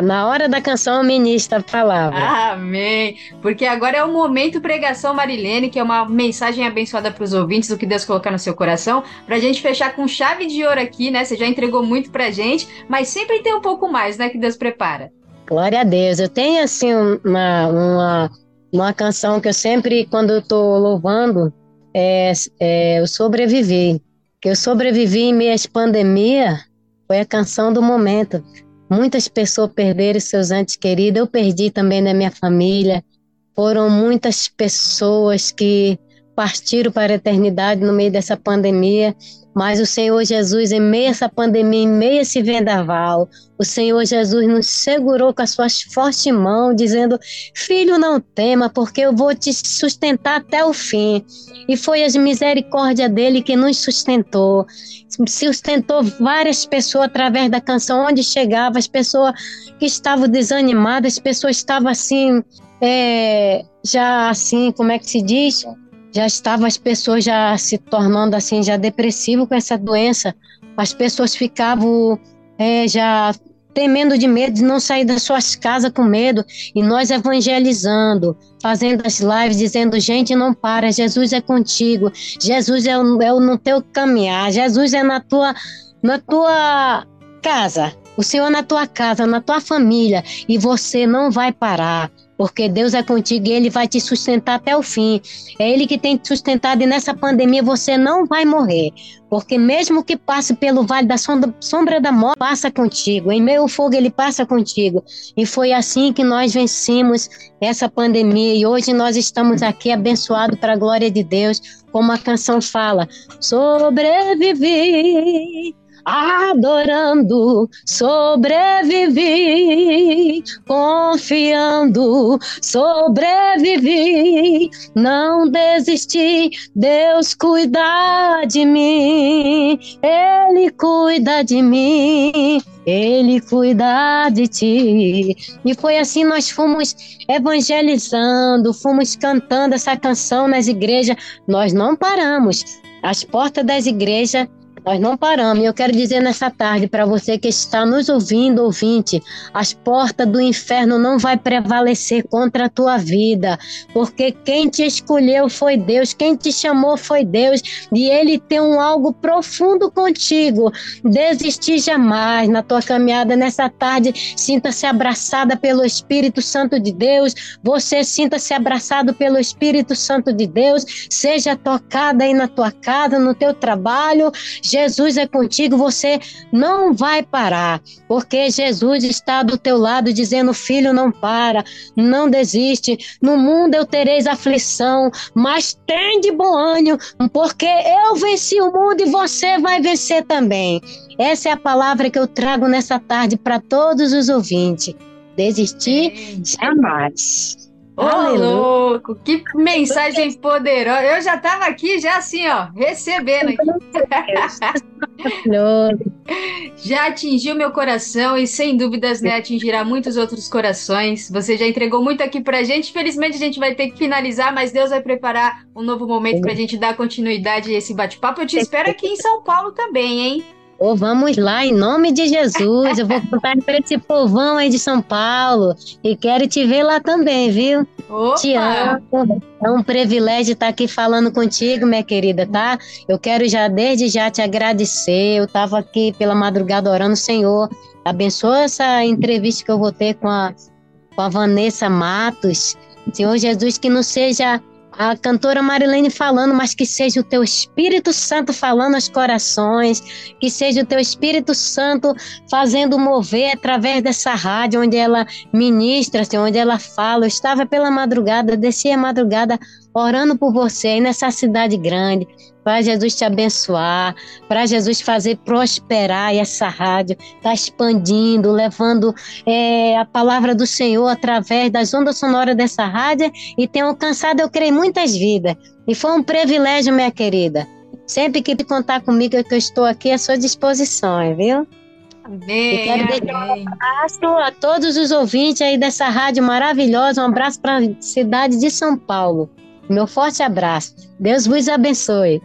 Na hora da canção, eu ministro a palavra. Amém. Porque agora é o momento pregação Marilene, que é uma mensagem abençoada para os ouvintes do que Deus colocar no seu coração, para a gente fechar com chave de ouro aqui, né? Você já entregou muito para gente, mas sempre tem um pouco mais, né? Que Deus prepara. Glória a Deus. Eu tenho, assim, uma, uma, uma canção que eu sempre, quando eu estou louvando, é, é Eu Sobrevivi. Que eu sobrevivi em meio às pandemia, foi a canção do momento. Muitas pessoas perderam seus entes queridos, eu perdi também na minha família. Foram muitas pessoas que partiram para a eternidade no meio dessa pandemia. Mas o Senhor Jesus, em meio a essa pandemia, em meio a esse vendaval, o Senhor Jesus nos segurou com as suas fortes mãos, dizendo: Filho, não tema, porque eu vou te sustentar até o fim. E foi a misericórdia dele que nos sustentou. Sustentou várias pessoas através da canção, onde chegava, as pessoas que estavam desanimadas, as pessoas estavam assim, é, já assim, como é que se diz? Já estavam as pessoas já se tornando assim já depressivo com essa doença. As pessoas ficavam é, já temendo de medo de não sair das suas casas com medo. E nós evangelizando, fazendo as lives dizendo gente não para, Jesus é contigo, Jesus é, é o no teu caminhar, Jesus é na tua na tua casa, o Senhor é na tua casa, na tua família. E você não vai parar porque Deus é contigo e Ele vai te sustentar até o fim. É Ele que tem te sustentado e nessa pandemia você não vai morrer, porque mesmo que passe pelo vale da sombra da morte, passa contigo. Em meio ao fogo Ele passa contigo. E foi assim que nós vencemos essa pandemia e hoje nós estamos aqui abençoados para a glória de Deus, como a canção fala: sobrevivi adorando, sobrevivi, confiando, sobrevivi, não desisti, Deus cuida de mim, Ele cuida de mim. Ele cuida de ti. E foi assim nós fomos evangelizando, fomos cantando essa canção nas igrejas. Nós não paramos. As portas das igrejas nós não paramos. Eu quero dizer nessa tarde para você que está nos ouvindo, ouvinte, as portas do inferno não vai prevalecer contra a tua vida, porque quem te escolheu foi Deus, quem te chamou foi Deus, e ele tem um algo profundo contigo. Desistir jamais na tua caminhada nessa tarde. Sinta-se abraçada pelo Espírito Santo de Deus. Você sinta-se abraçado pelo Espírito Santo de Deus. Seja tocada aí na tua casa, no teu trabalho Jesus é contigo, você não vai parar, porque Jesus está do teu lado dizendo: Filho, não para, não desiste. No mundo eu tereis aflição, mas tem de bom ânimo, porque eu venci o mundo e você vai vencer também. Essa é a palavra que eu trago nessa tarde para todos os ouvintes. Desistir jamais. Ô, louco, que mensagem poderosa. Eu já estava aqui, já assim, ó, recebendo *laughs* já atingiu meu coração e sem dúvidas, né, atingirá muitos outros corações. Você já entregou muito aqui pra gente. Infelizmente, a gente vai ter que finalizar, mas Deus vai preparar um novo momento pra gente dar continuidade a esse bate-papo. Eu te espero aqui em São Paulo também, hein? Oh, vamos lá, em nome de Jesus. Eu vou contar para esse povão aí de São Paulo. E quero te ver lá também, viu? Opa! Te amo. É um privilégio estar aqui falando contigo, minha querida, tá? Eu quero já, desde já, te agradecer. Eu estava aqui pela madrugada orando, Senhor. Abençoa essa entrevista que eu vou ter com a, com a Vanessa Matos. Senhor Jesus, que não seja a cantora Marilene falando, mas que seja o teu Espírito Santo falando aos corações, que seja o teu Espírito Santo fazendo mover através dessa rádio onde ela ministra, assim, onde ela fala. Eu estava pela madrugada, desci a madrugada orando por você aí nessa cidade grande, para Jesus te abençoar, para Jesus fazer prosperar essa rádio, está expandindo, levando é, a palavra do Senhor através das ondas sonoras dessa rádio e tem alcançado, eu creio, muitas vidas. E foi um privilégio, minha querida. Sempre que contar comigo, que eu estou aqui à sua disposição, viu? Amém, e quero deixar um abraço a todos os ouvintes aí dessa rádio maravilhosa, um abraço para a cidade de São Paulo. Meu forte abraço. Deus vos abençoe.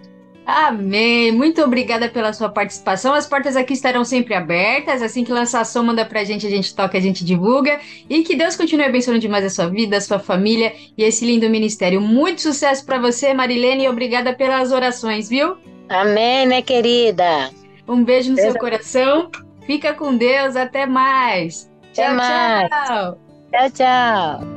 Amém. Muito obrigada pela sua participação. As portas aqui estarão sempre abertas. Assim que lançar a som, manda pra gente, a gente toca, a gente divulga. E que Deus continue abençoando demais a sua vida, a sua família e esse lindo ministério. Muito sucesso para você, Marilene, e obrigada pelas orações, viu? Amém, minha querida. Um beijo no Deus seu coração. Fica com Deus. Até mais. Até tchau, mais. tchau. Tchau, tchau.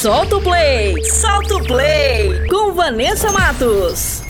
Solta o Play! Solta o Play! Com Vanessa Matos.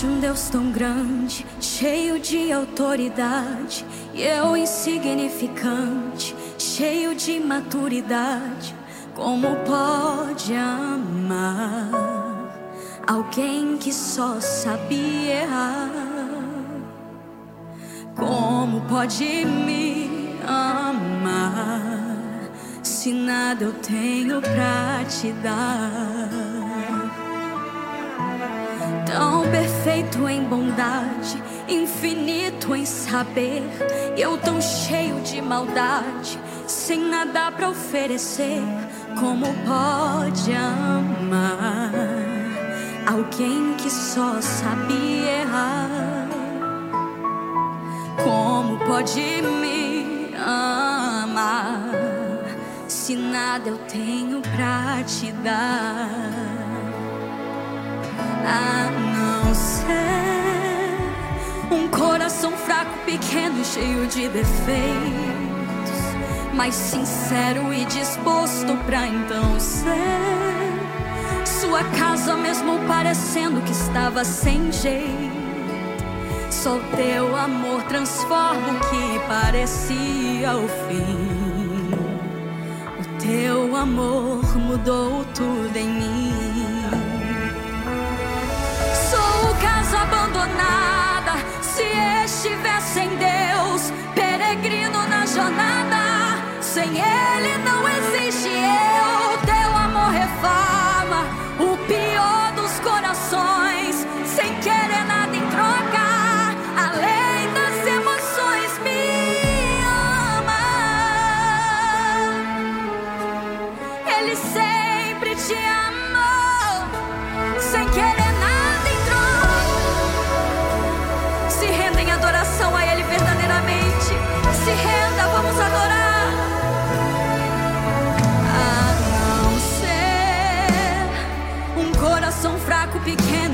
Pode um Deus tão grande, cheio de autoridade, e eu insignificante, cheio de maturidade, como pode amar alguém que só sabia errar? Como pode me amar se nada eu tenho pra te dar? Tão perfeito em bondade, infinito em saber, e eu tão cheio de maldade, sem nada pra oferecer. Como pode amar alguém que só sabia errar? Como pode me amar se nada eu tenho pra te dar? A não ser um coração fraco, pequeno e cheio de defeitos, mas sincero e disposto pra então ser sua casa, mesmo parecendo que estava sem jeito. Só teu amor transforma o que parecia o fim. O teu amor mudou tudo em mim. Sou casa abandonada. Se estivesse em Deus, peregrino na jornada. Sem Ele não existe eu.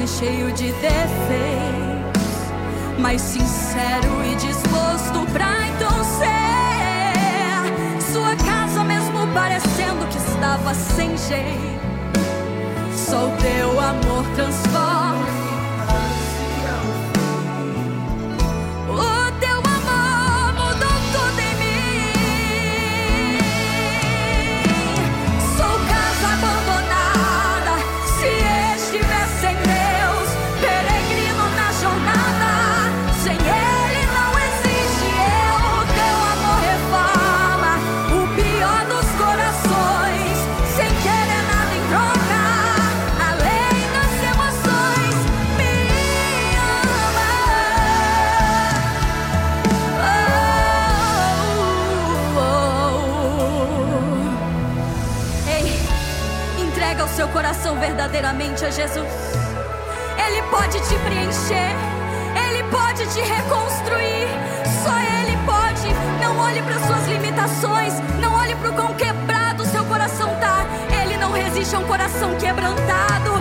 Cheio de defeitos, mas sincero e disposto pra então ser sua casa, mesmo parecendo que estava sem jeito. Só o teu amor transforma. Jesus. Ele pode te preencher, Ele pode te reconstruir. Só Ele pode. Não olhe para suas limitações, não olhe para o quão quebrado seu coração tá. Ele não resiste a um coração quebrantado.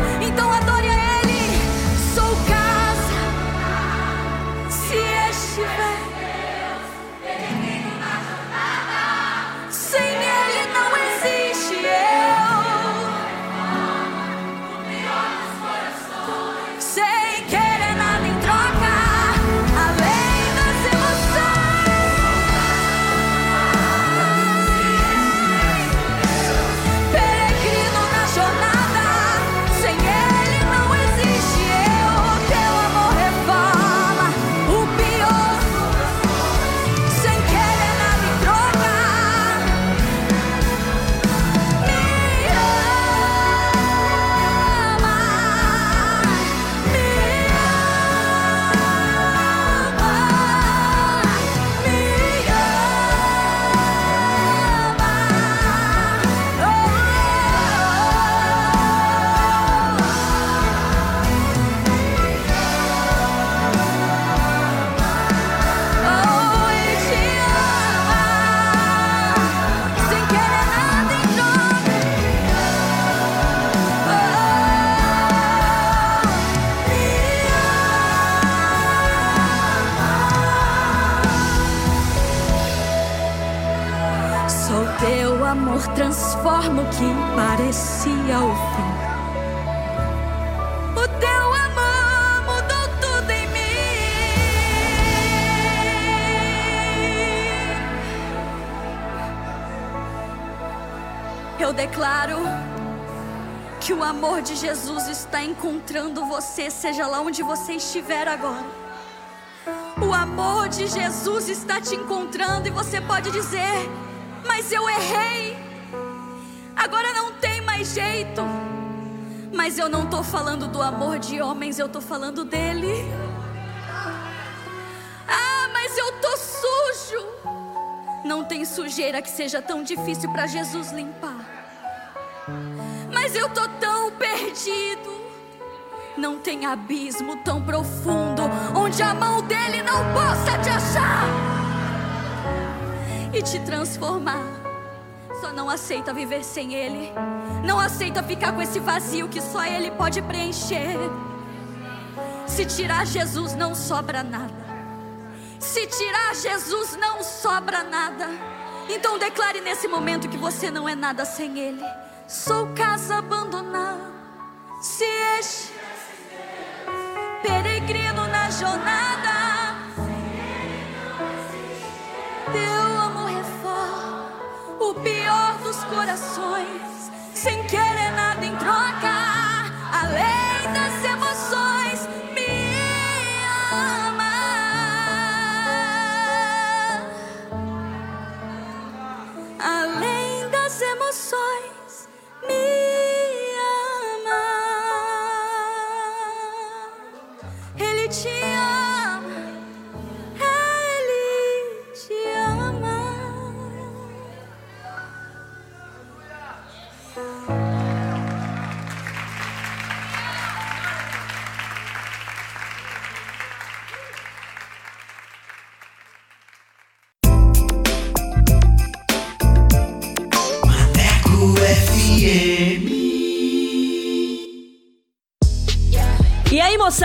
Declaro que o amor de Jesus está encontrando você, seja lá onde você estiver agora. O amor de Jesus está te encontrando e você pode dizer: Mas eu errei, agora não tem mais jeito. Mas eu não estou falando do amor de homens, eu estou falando dele. Ah, mas eu tô sujo. Não tem sujeira que seja tão difícil para Jesus limpar. Eu tô tão perdido. Não tem abismo tão profundo onde a mão dele não possa te achar e te transformar. Só não aceita viver sem ele. Não aceita ficar com esse vazio que só ele pode preencher. Se tirar Jesus, não sobra nada. Se tirar Jesus, não sobra nada. Então declare nesse momento que você não é nada sem ele. Sou casa abandonada. Se este peregrino na jornada. Teu amor reforma o pior dos corações, sem querer nada em troca, além das emoções. Me ama. Além das emoções, Elsa.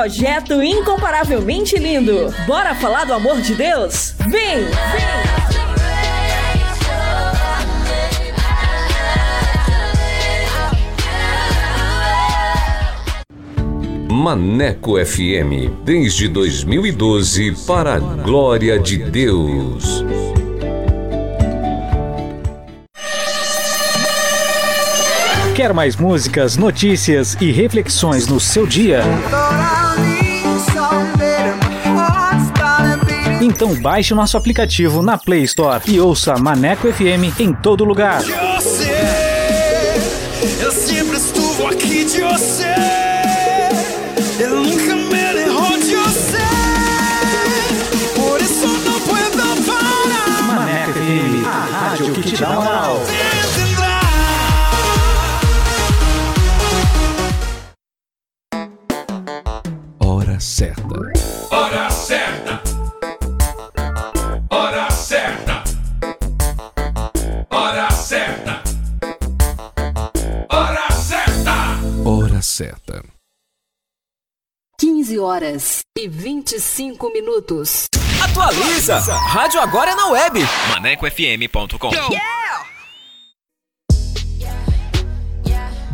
Projeto Incomparavelmente Lindo. Bora falar do amor de Deus? Vem! Maneco FM, desde 2012, para a glória de Deus. Quer mais músicas, notícias e reflexões no seu dia? Então baixe o nosso aplicativo na Play Store e ouça Maneco FM em todo lugar. Eu sei, eu sempre estuvo aqui de você. Eu e 25 minutos. Atualiza! Rádio agora é na web. ManecoFM.com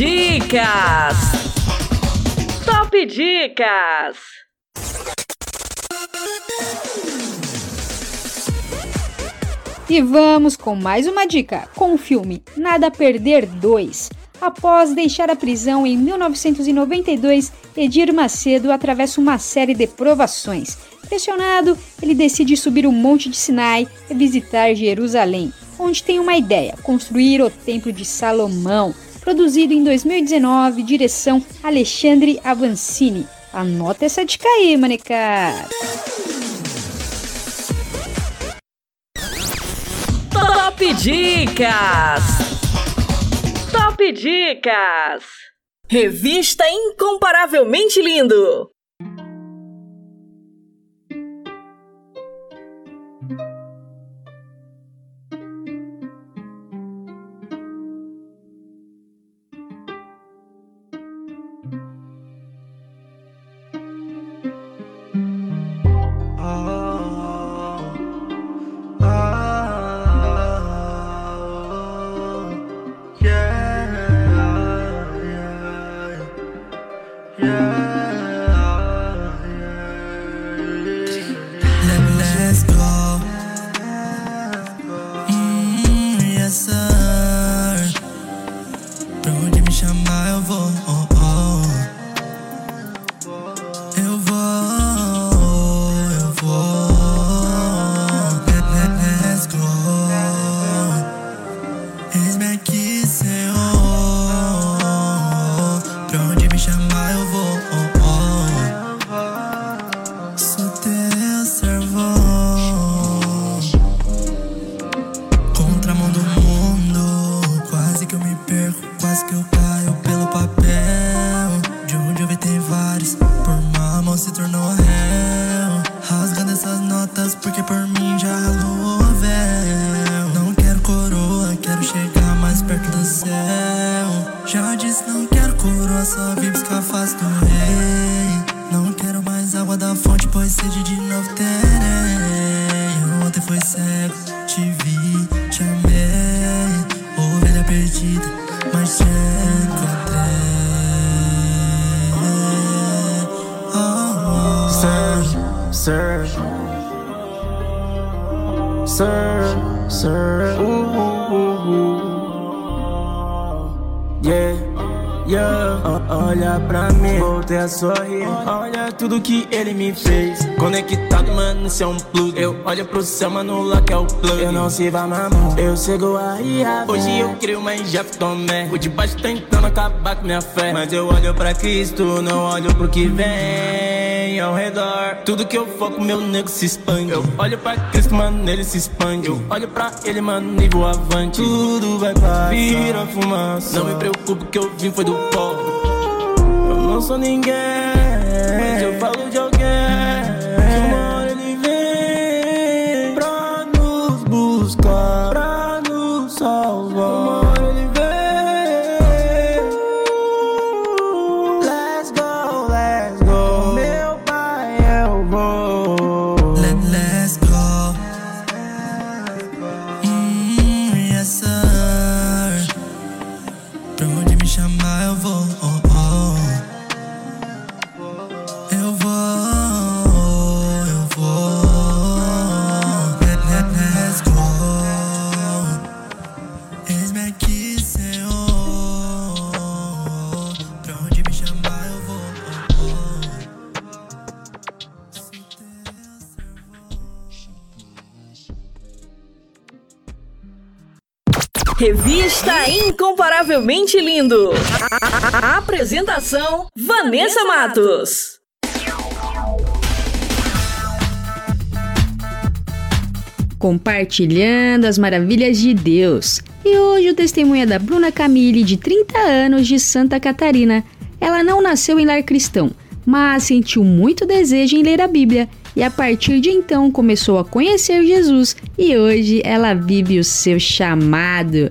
Dicas! Top Dicas! E vamos com mais uma dica, com o filme Nada a Perder 2. Após deixar a prisão em 1992, Edir Macedo atravessa uma série de provações. Pressionado, ele decide subir o Monte de Sinai e visitar Jerusalém, onde tem uma ideia: construir o Templo de Salomão. Produzido em 2019, direção Alexandre Avancini. Anota essa dica aí, manecada! Top Dicas! Top Dicas! Revista Incomparavelmente Lindo! Tudo que ele me fez. Conectado, mano, isso é um plug. Eu olho pro céu, mano, lá que é o plug. Eu não sirvo a mamão, eu sigo a IA. Hoje eu crio, mas já tomé. O de baixo tentando acabar com minha fé. Mas eu olho pra Cristo, não olho pro que vem ao redor. Tudo que eu foco, meu nego se expande. Eu olho pra Cristo, mano, ele se expande. Eu olho pra ele, mano, nível avante. Tudo vai passar, vira fumaça. Não me preocupo que eu vim foi do pó. Eu não sou ninguém, Incomparavelmente Lindo. A, a, a apresentação: Vanessa Matos. Compartilhando as maravilhas de Deus. E hoje o testemunho é da Bruna Camille, de 30 anos, de Santa Catarina. Ela não nasceu em lar cristão, mas sentiu muito desejo em ler a Bíblia e a partir de então começou a conhecer Jesus e hoje ela vive o seu chamado.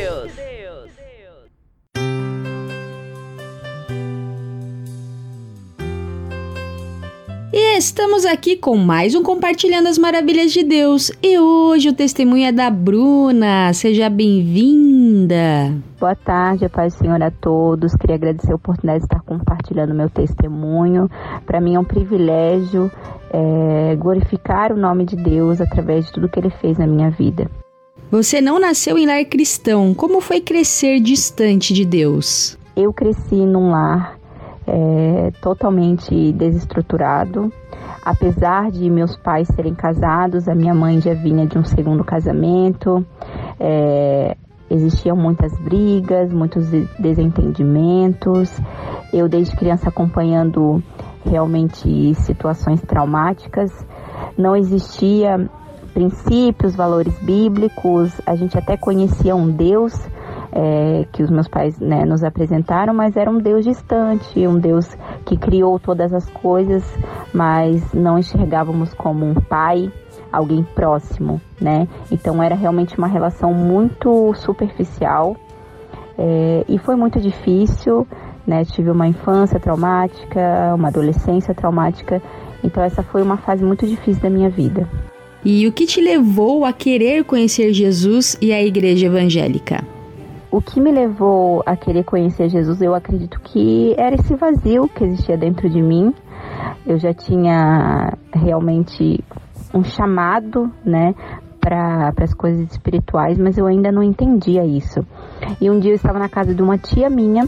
Estamos aqui com mais um Compartilhando as Maravilhas de Deus. E hoje o testemunho é da Bruna. Seja bem-vinda. Boa tarde, Paz Senhor a todos. Queria agradecer a oportunidade de estar compartilhando meu testemunho. Para mim é um privilégio é, glorificar o nome de Deus através de tudo que Ele fez na minha vida. Você não nasceu em lar cristão. Como foi crescer distante de Deus? Eu cresci num lar é, totalmente desestruturado. Apesar de meus pais serem casados, a minha mãe já vinha de um segundo casamento. É, existiam muitas brigas, muitos desentendimentos. Eu, desde criança, acompanhando realmente situações traumáticas. Não existia princípios, valores bíblicos. A gente até conhecia um Deus é, que os meus pais né, nos apresentaram, mas era um Deus distante, um Deus que criou todas as coisas, mas não enxergávamos como um pai, alguém próximo, né? Então era realmente uma relação muito superficial é, e foi muito difícil, né? Tive uma infância traumática, uma adolescência traumática, então essa foi uma fase muito difícil da minha vida. E o que te levou a querer conhecer Jesus e a igreja evangélica? O que me levou a querer conhecer Jesus, eu acredito que era esse vazio que existia dentro de mim. Eu já tinha realmente um chamado, né, para as coisas espirituais, mas eu ainda não entendia isso. E um dia eu estava na casa de uma tia minha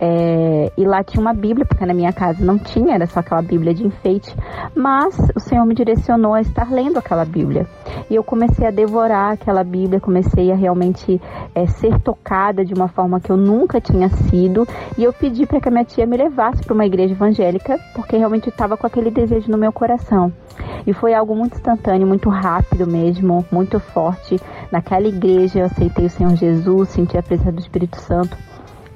é, e lá tinha uma Bíblia, porque na minha casa não tinha, era só aquela Bíblia de enfeite. Mas o Senhor me direcionou a estar lendo aquela Bíblia. E eu comecei a devorar aquela Bíblia, comecei a realmente é, ser tocada de uma forma que eu nunca tinha sido. E eu pedi para que a minha tia me levasse para uma igreja evangélica, porque realmente estava com aquele desejo no meu coração. E foi algo muito instantâneo, muito rápido mesmo, muito forte. Naquela igreja eu aceitei o Senhor Jesus, senti a presença do Espírito Santo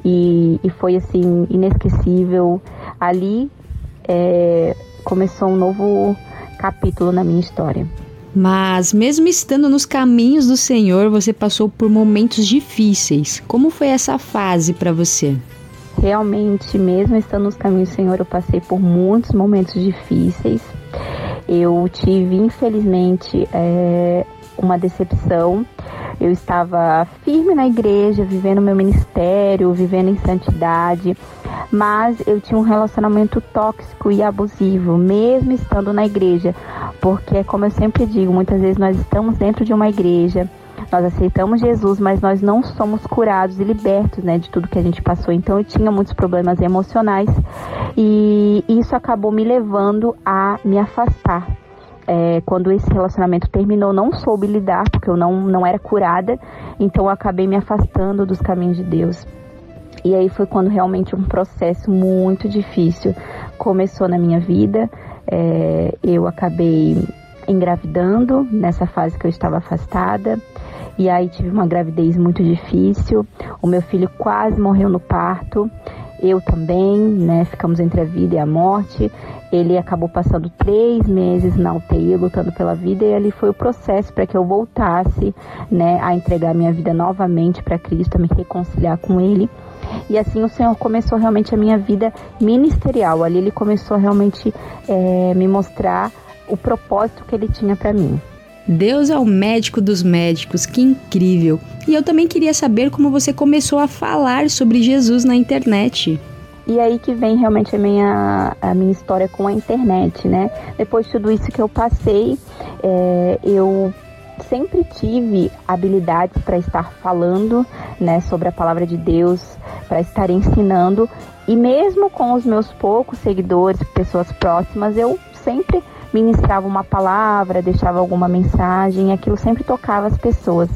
e, e foi assim inesquecível. Ali é, começou um novo capítulo na minha história. Mas mesmo estando nos caminhos do Senhor, você passou por momentos difíceis. Como foi essa fase para você? Realmente, mesmo estando nos caminhos do Senhor, eu passei por muitos momentos difíceis. Eu tive, infelizmente, é, uma decepção eu estava firme na igreja, vivendo meu ministério, vivendo em santidade, mas eu tinha um relacionamento tóxico e abusivo, mesmo estando na igreja, porque, como eu sempre digo, muitas vezes nós estamos dentro de uma igreja, nós aceitamos Jesus, mas nós não somos curados e libertos, né, de tudo que a gente passou. Então eu tinha muitos problemas emocionais e isso acabou me levando a me afastar é, quando esse relacionamento terminou, não soube lidar, porque eu não, não era curada, então eu acabei me afastando dos caminhos de Deus. E aí foi quando realmente um processo muito difícil começou na minha vida. É, eu acabei engravidando nessa fase que eu estava afastada. E aí tive uma gravidez muito difícil. O meu filho quase morreu no parto eu também, né? Ficamos entre a vida e a morte. Ele acabou passando três meses na UTI lutando pela vida e ali foi o processo para que eu voltasse, né, a entregar minha vida novamente para Cristo, a me reconciliar com Ele. E assim o Senhor começou realmente a minha vida ministerial. Ali Ele começou realmente é, me mostrar o propósito que Ele tinha para mim. Deus é o médico dos médicos, que incrível! E eu também queria saber como você começou a falar sobre Jesus na internet. E aí que vem realmente a minha, a minha história com a internet, né? Depois de tudo isso que eu passei, é, eu sempre tive habilidades para estar falando, né, sobre a palavra de Deus, para estar ensinando. E mesmo com os meus poucos seguidores, pessoas próximas, eu sempre ministrava uma palavra, deixava alguma mensagem, aquilo sempre tocava as pessoas.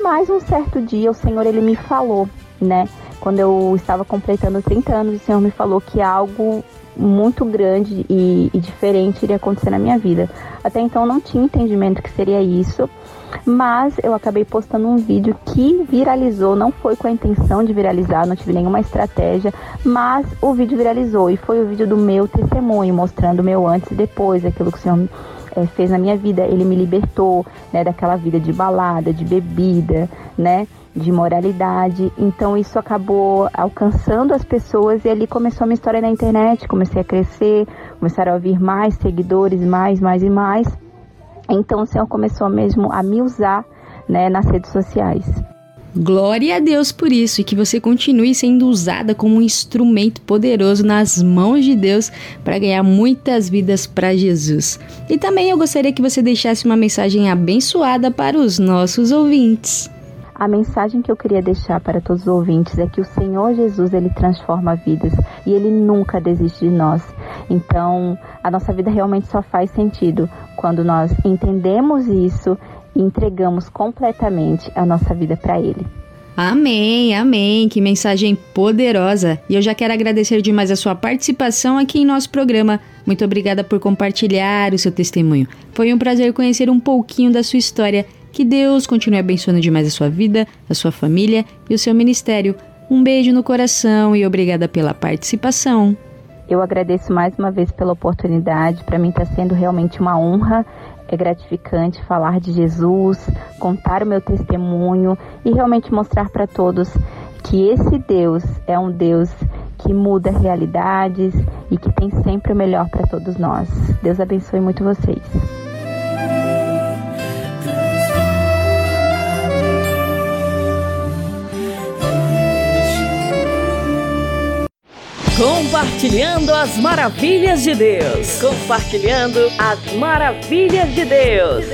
Mas um certo dia o Senhor ele me falou, né? Quando eu estava completando 30 anos, o Senhor me falou que algo muito grande e, e diferente iria acontecer na minha vida. Até então eu não tinha entendimento que seria isso, mas eu acabei postando um vídeo que viralizou, não foi com a intenção de viralizar, não tive nenhuma estratégia, mas o vídeo viralizou e foi o vídeo do meu testemunho, mostrando o meu antes e depois, aquilo que o Senhor é, fez na minha vida. Ele me libertou né, daquela vida de balada, de bebida, né? de moralidade. Então isso acabou alcançando as pessoas e ali começou a minha história na internet, comecei a crescer, começaram a ouvir mais seguidores, mais, mais e mais. Então o Senhor começou mesmo a me usar né, nas redes sociais. Glória a Deus por isso e que você continue sendo usada como um instrumento poderoso nas mãos de Deus para ganhar muitas vidas para Jesus. E também eu gostaria que você deixasse uma mensagem abençoada para os nossos ouvintes. A mensagem que eu queria deixar para todos os ouvintes é que o Senhor Jesus ele transforma vidas e ele nunca desiste de nós. Então, a nossa vida realmente só faz sentido quando nós entendemos isso e entregamos completamente a nossa vida para ele. Amém, amém. Que mensagem poderosa. E eu já quero agradecer demais a sua participação aqui em nosso programa. Muito obrigada por compartilhar o seu testemunho. Foi um prazer conhecer um pouquinho da sua história que Deus continue abençoando demais a sua vida, a sua família e o seu ministério. Um beijo no coração e obrigada pela participação. Eu agradeço mais uma vez pela oportunidade. Para mim está sendo realmente uma honra. É gratificante falar de Jesus, contar o meu testemunho e realmente mostrar para todos que esse Deus é um Deus que muda realidades e que tem sempre o melhor para todos nós. Deus abençoe muito vocês. Compartilhando as maravilhas de Deus. Compartilhando as maravilhas de Deus.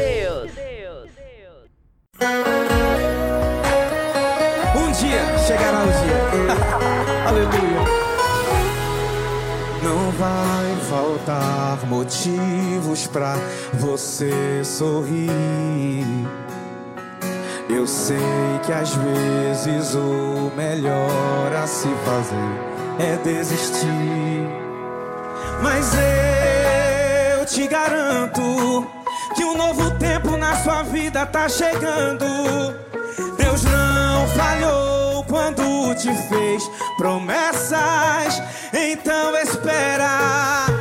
Um dia chegará o dia. *laughs* Aleluia. Não vai faltar motivos pra você sorrir. Eu sei que às vezes o melhor a se fazer é desistir. Mas eu te garanto que um novo tempo na sua vida tá chegando. Deus não falhou quando te fez promessas, então espera.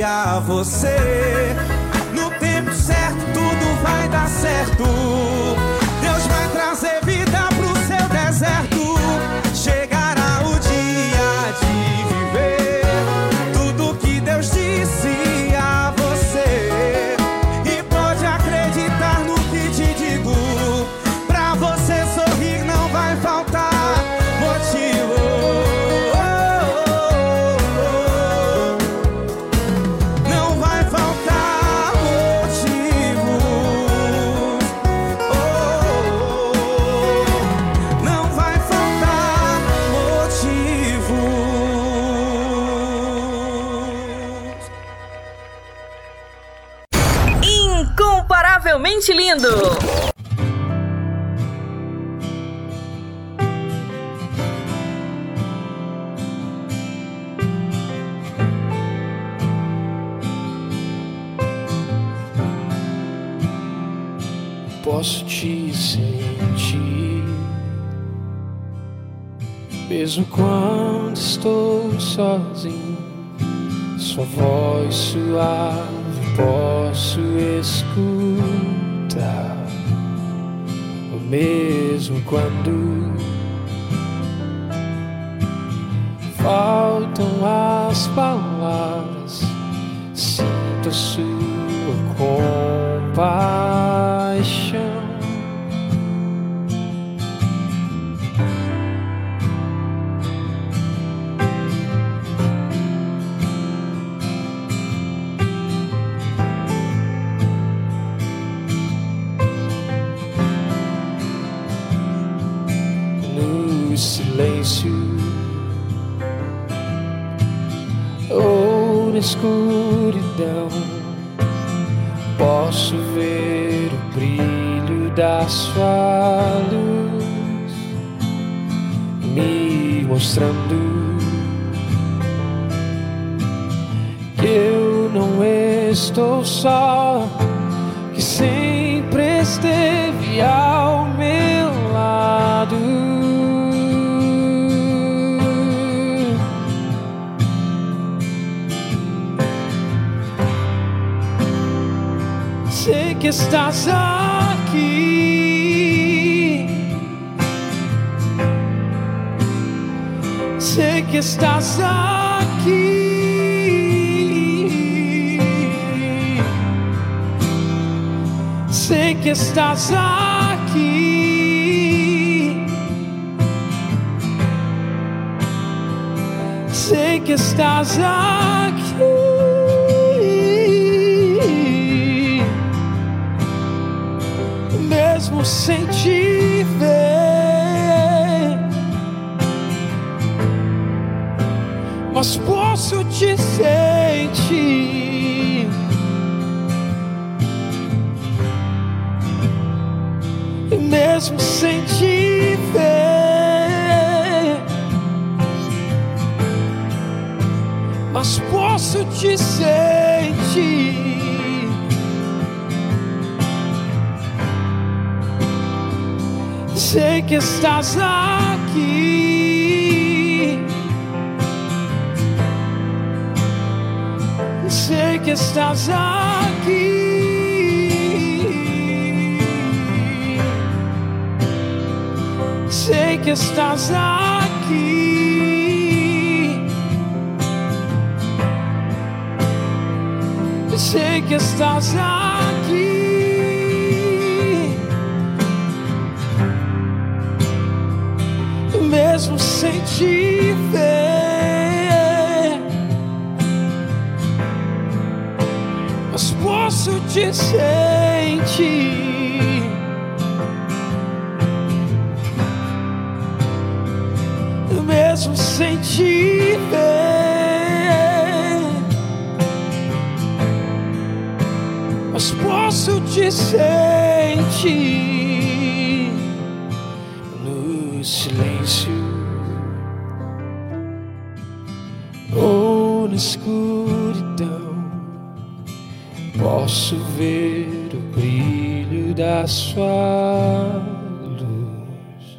a você. No tempo certo, tudo vai dar certo. ouvindo. posso te sentir, mesmo quando estou sozinho. Sua voz suave posso escutar mesmo quando estás aqui. Sei que estás aqui. mesmo sem te ver. Mas posso te sentir. Mesmo sem te ver. Mas posso te sentir silêncio. escuridão, posso ver o brilho da sua luz.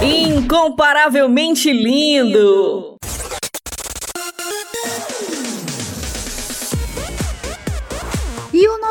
Incomparavelmente lindo.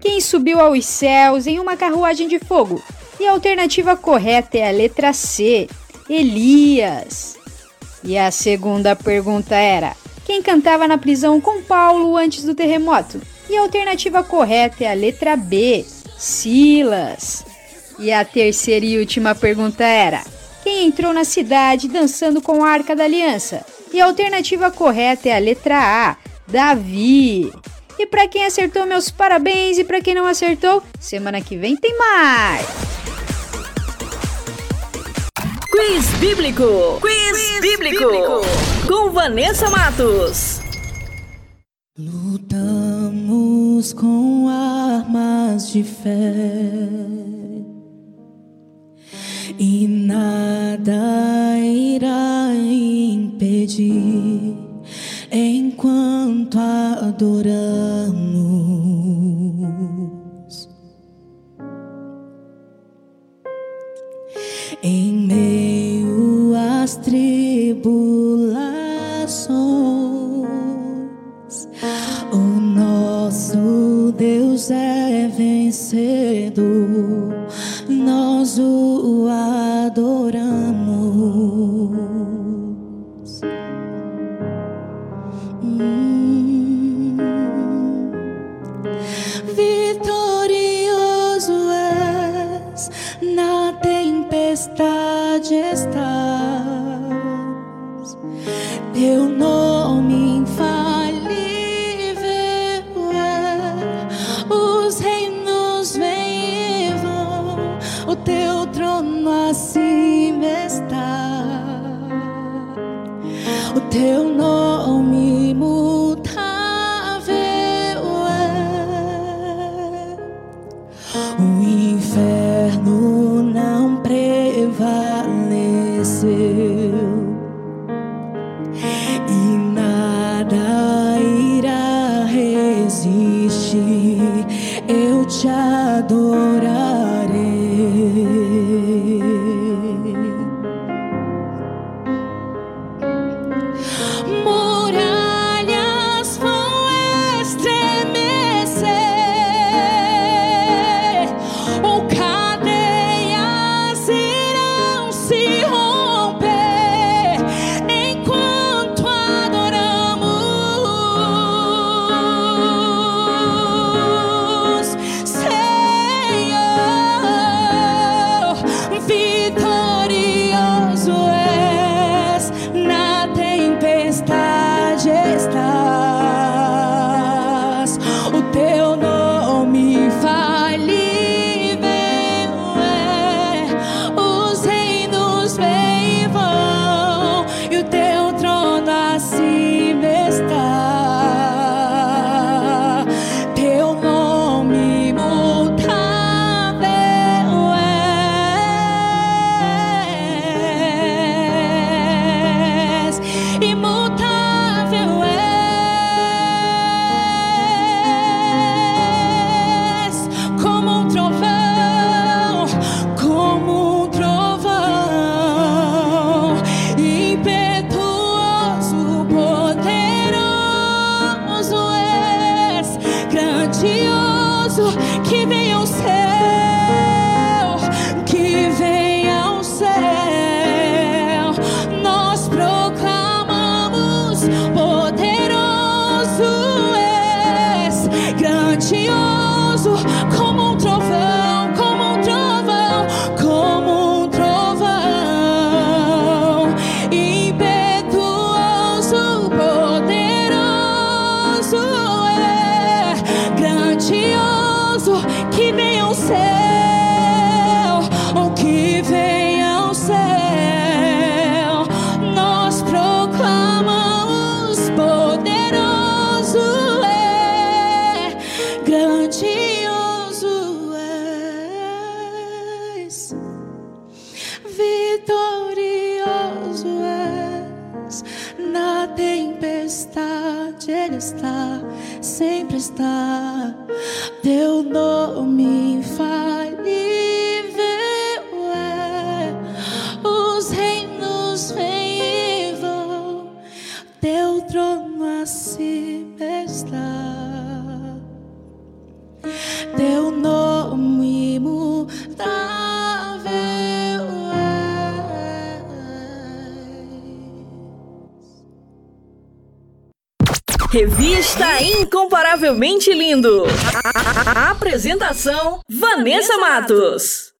Quem subiu aos céus em uma carruagem de fogo? E a alternativa correta é a letra C: Elias. E a segunda pergunta era: Quem cantava na prisão com Paulo antes do terremoto? E a alternativa correta é a letra B: Silas. E a terceira e última pergunta era: Quem entrou na cidade dançando com a Arca da Aliança? E a alternativa correta é a letra A: Davi. E para quem acertou, meus parabéns. E para quem não acertou, semana que vem tem mais. Quiz Bíblico. Quiz, bíblico. Com Vanessa Matos. Lutamos com armas de fé e nada irá impedir enquanto adoramos. Em meio às tribulações, o nosso Deus é vencedor, nós o adoramos. Apresentação: Vanessa Matos.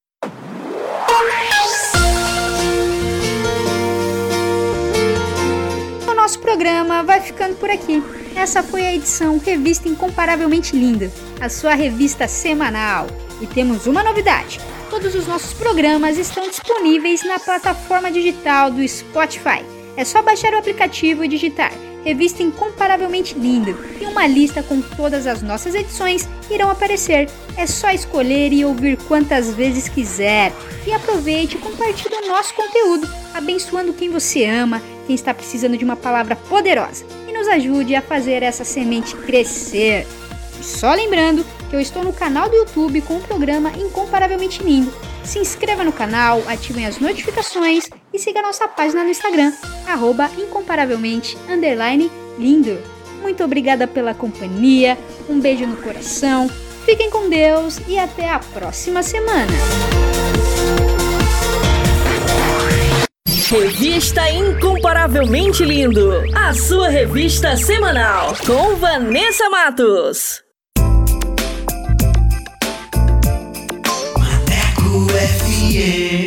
O nosso programa vai ficando por aqui. Essa foi a edição Revista Incomparavelmente Linda, a sua revista semanal. E temos uma novidade: todos os nossos programas estão disponíveis na plataforma digital do Spotify. É só baixar o aplicativo e digitar Revista Incomparavelmente Linda e uma lista com todas as nossas edições irão aparecer. É só escolher e ouvir quantas vezes quiser. E aproveite e compartilhe o nosso conteúdo, abençoando quem você ama, quem está precisando de uma palavra poderosa. E nos ajude a fazer essa semente crescer. E só lembrando que eu estou no canal do YouTube com o programa Incomparavelmente Lindo. Se inscreva no canal, ativem as notificações e siga nossa página no Instagram, arroba incomparavelmente lindo. Muito obrigada pela companhia, um beijo no coração, fiquem com Deus e até a próxima semana. Revista Incomparavelmente Lindo, a sua revista semanal com Vanessa Matos. FM.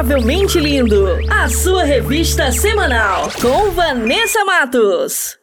Incomparavelmente Lindo, a sua revista semanal, com Vanessa Matos.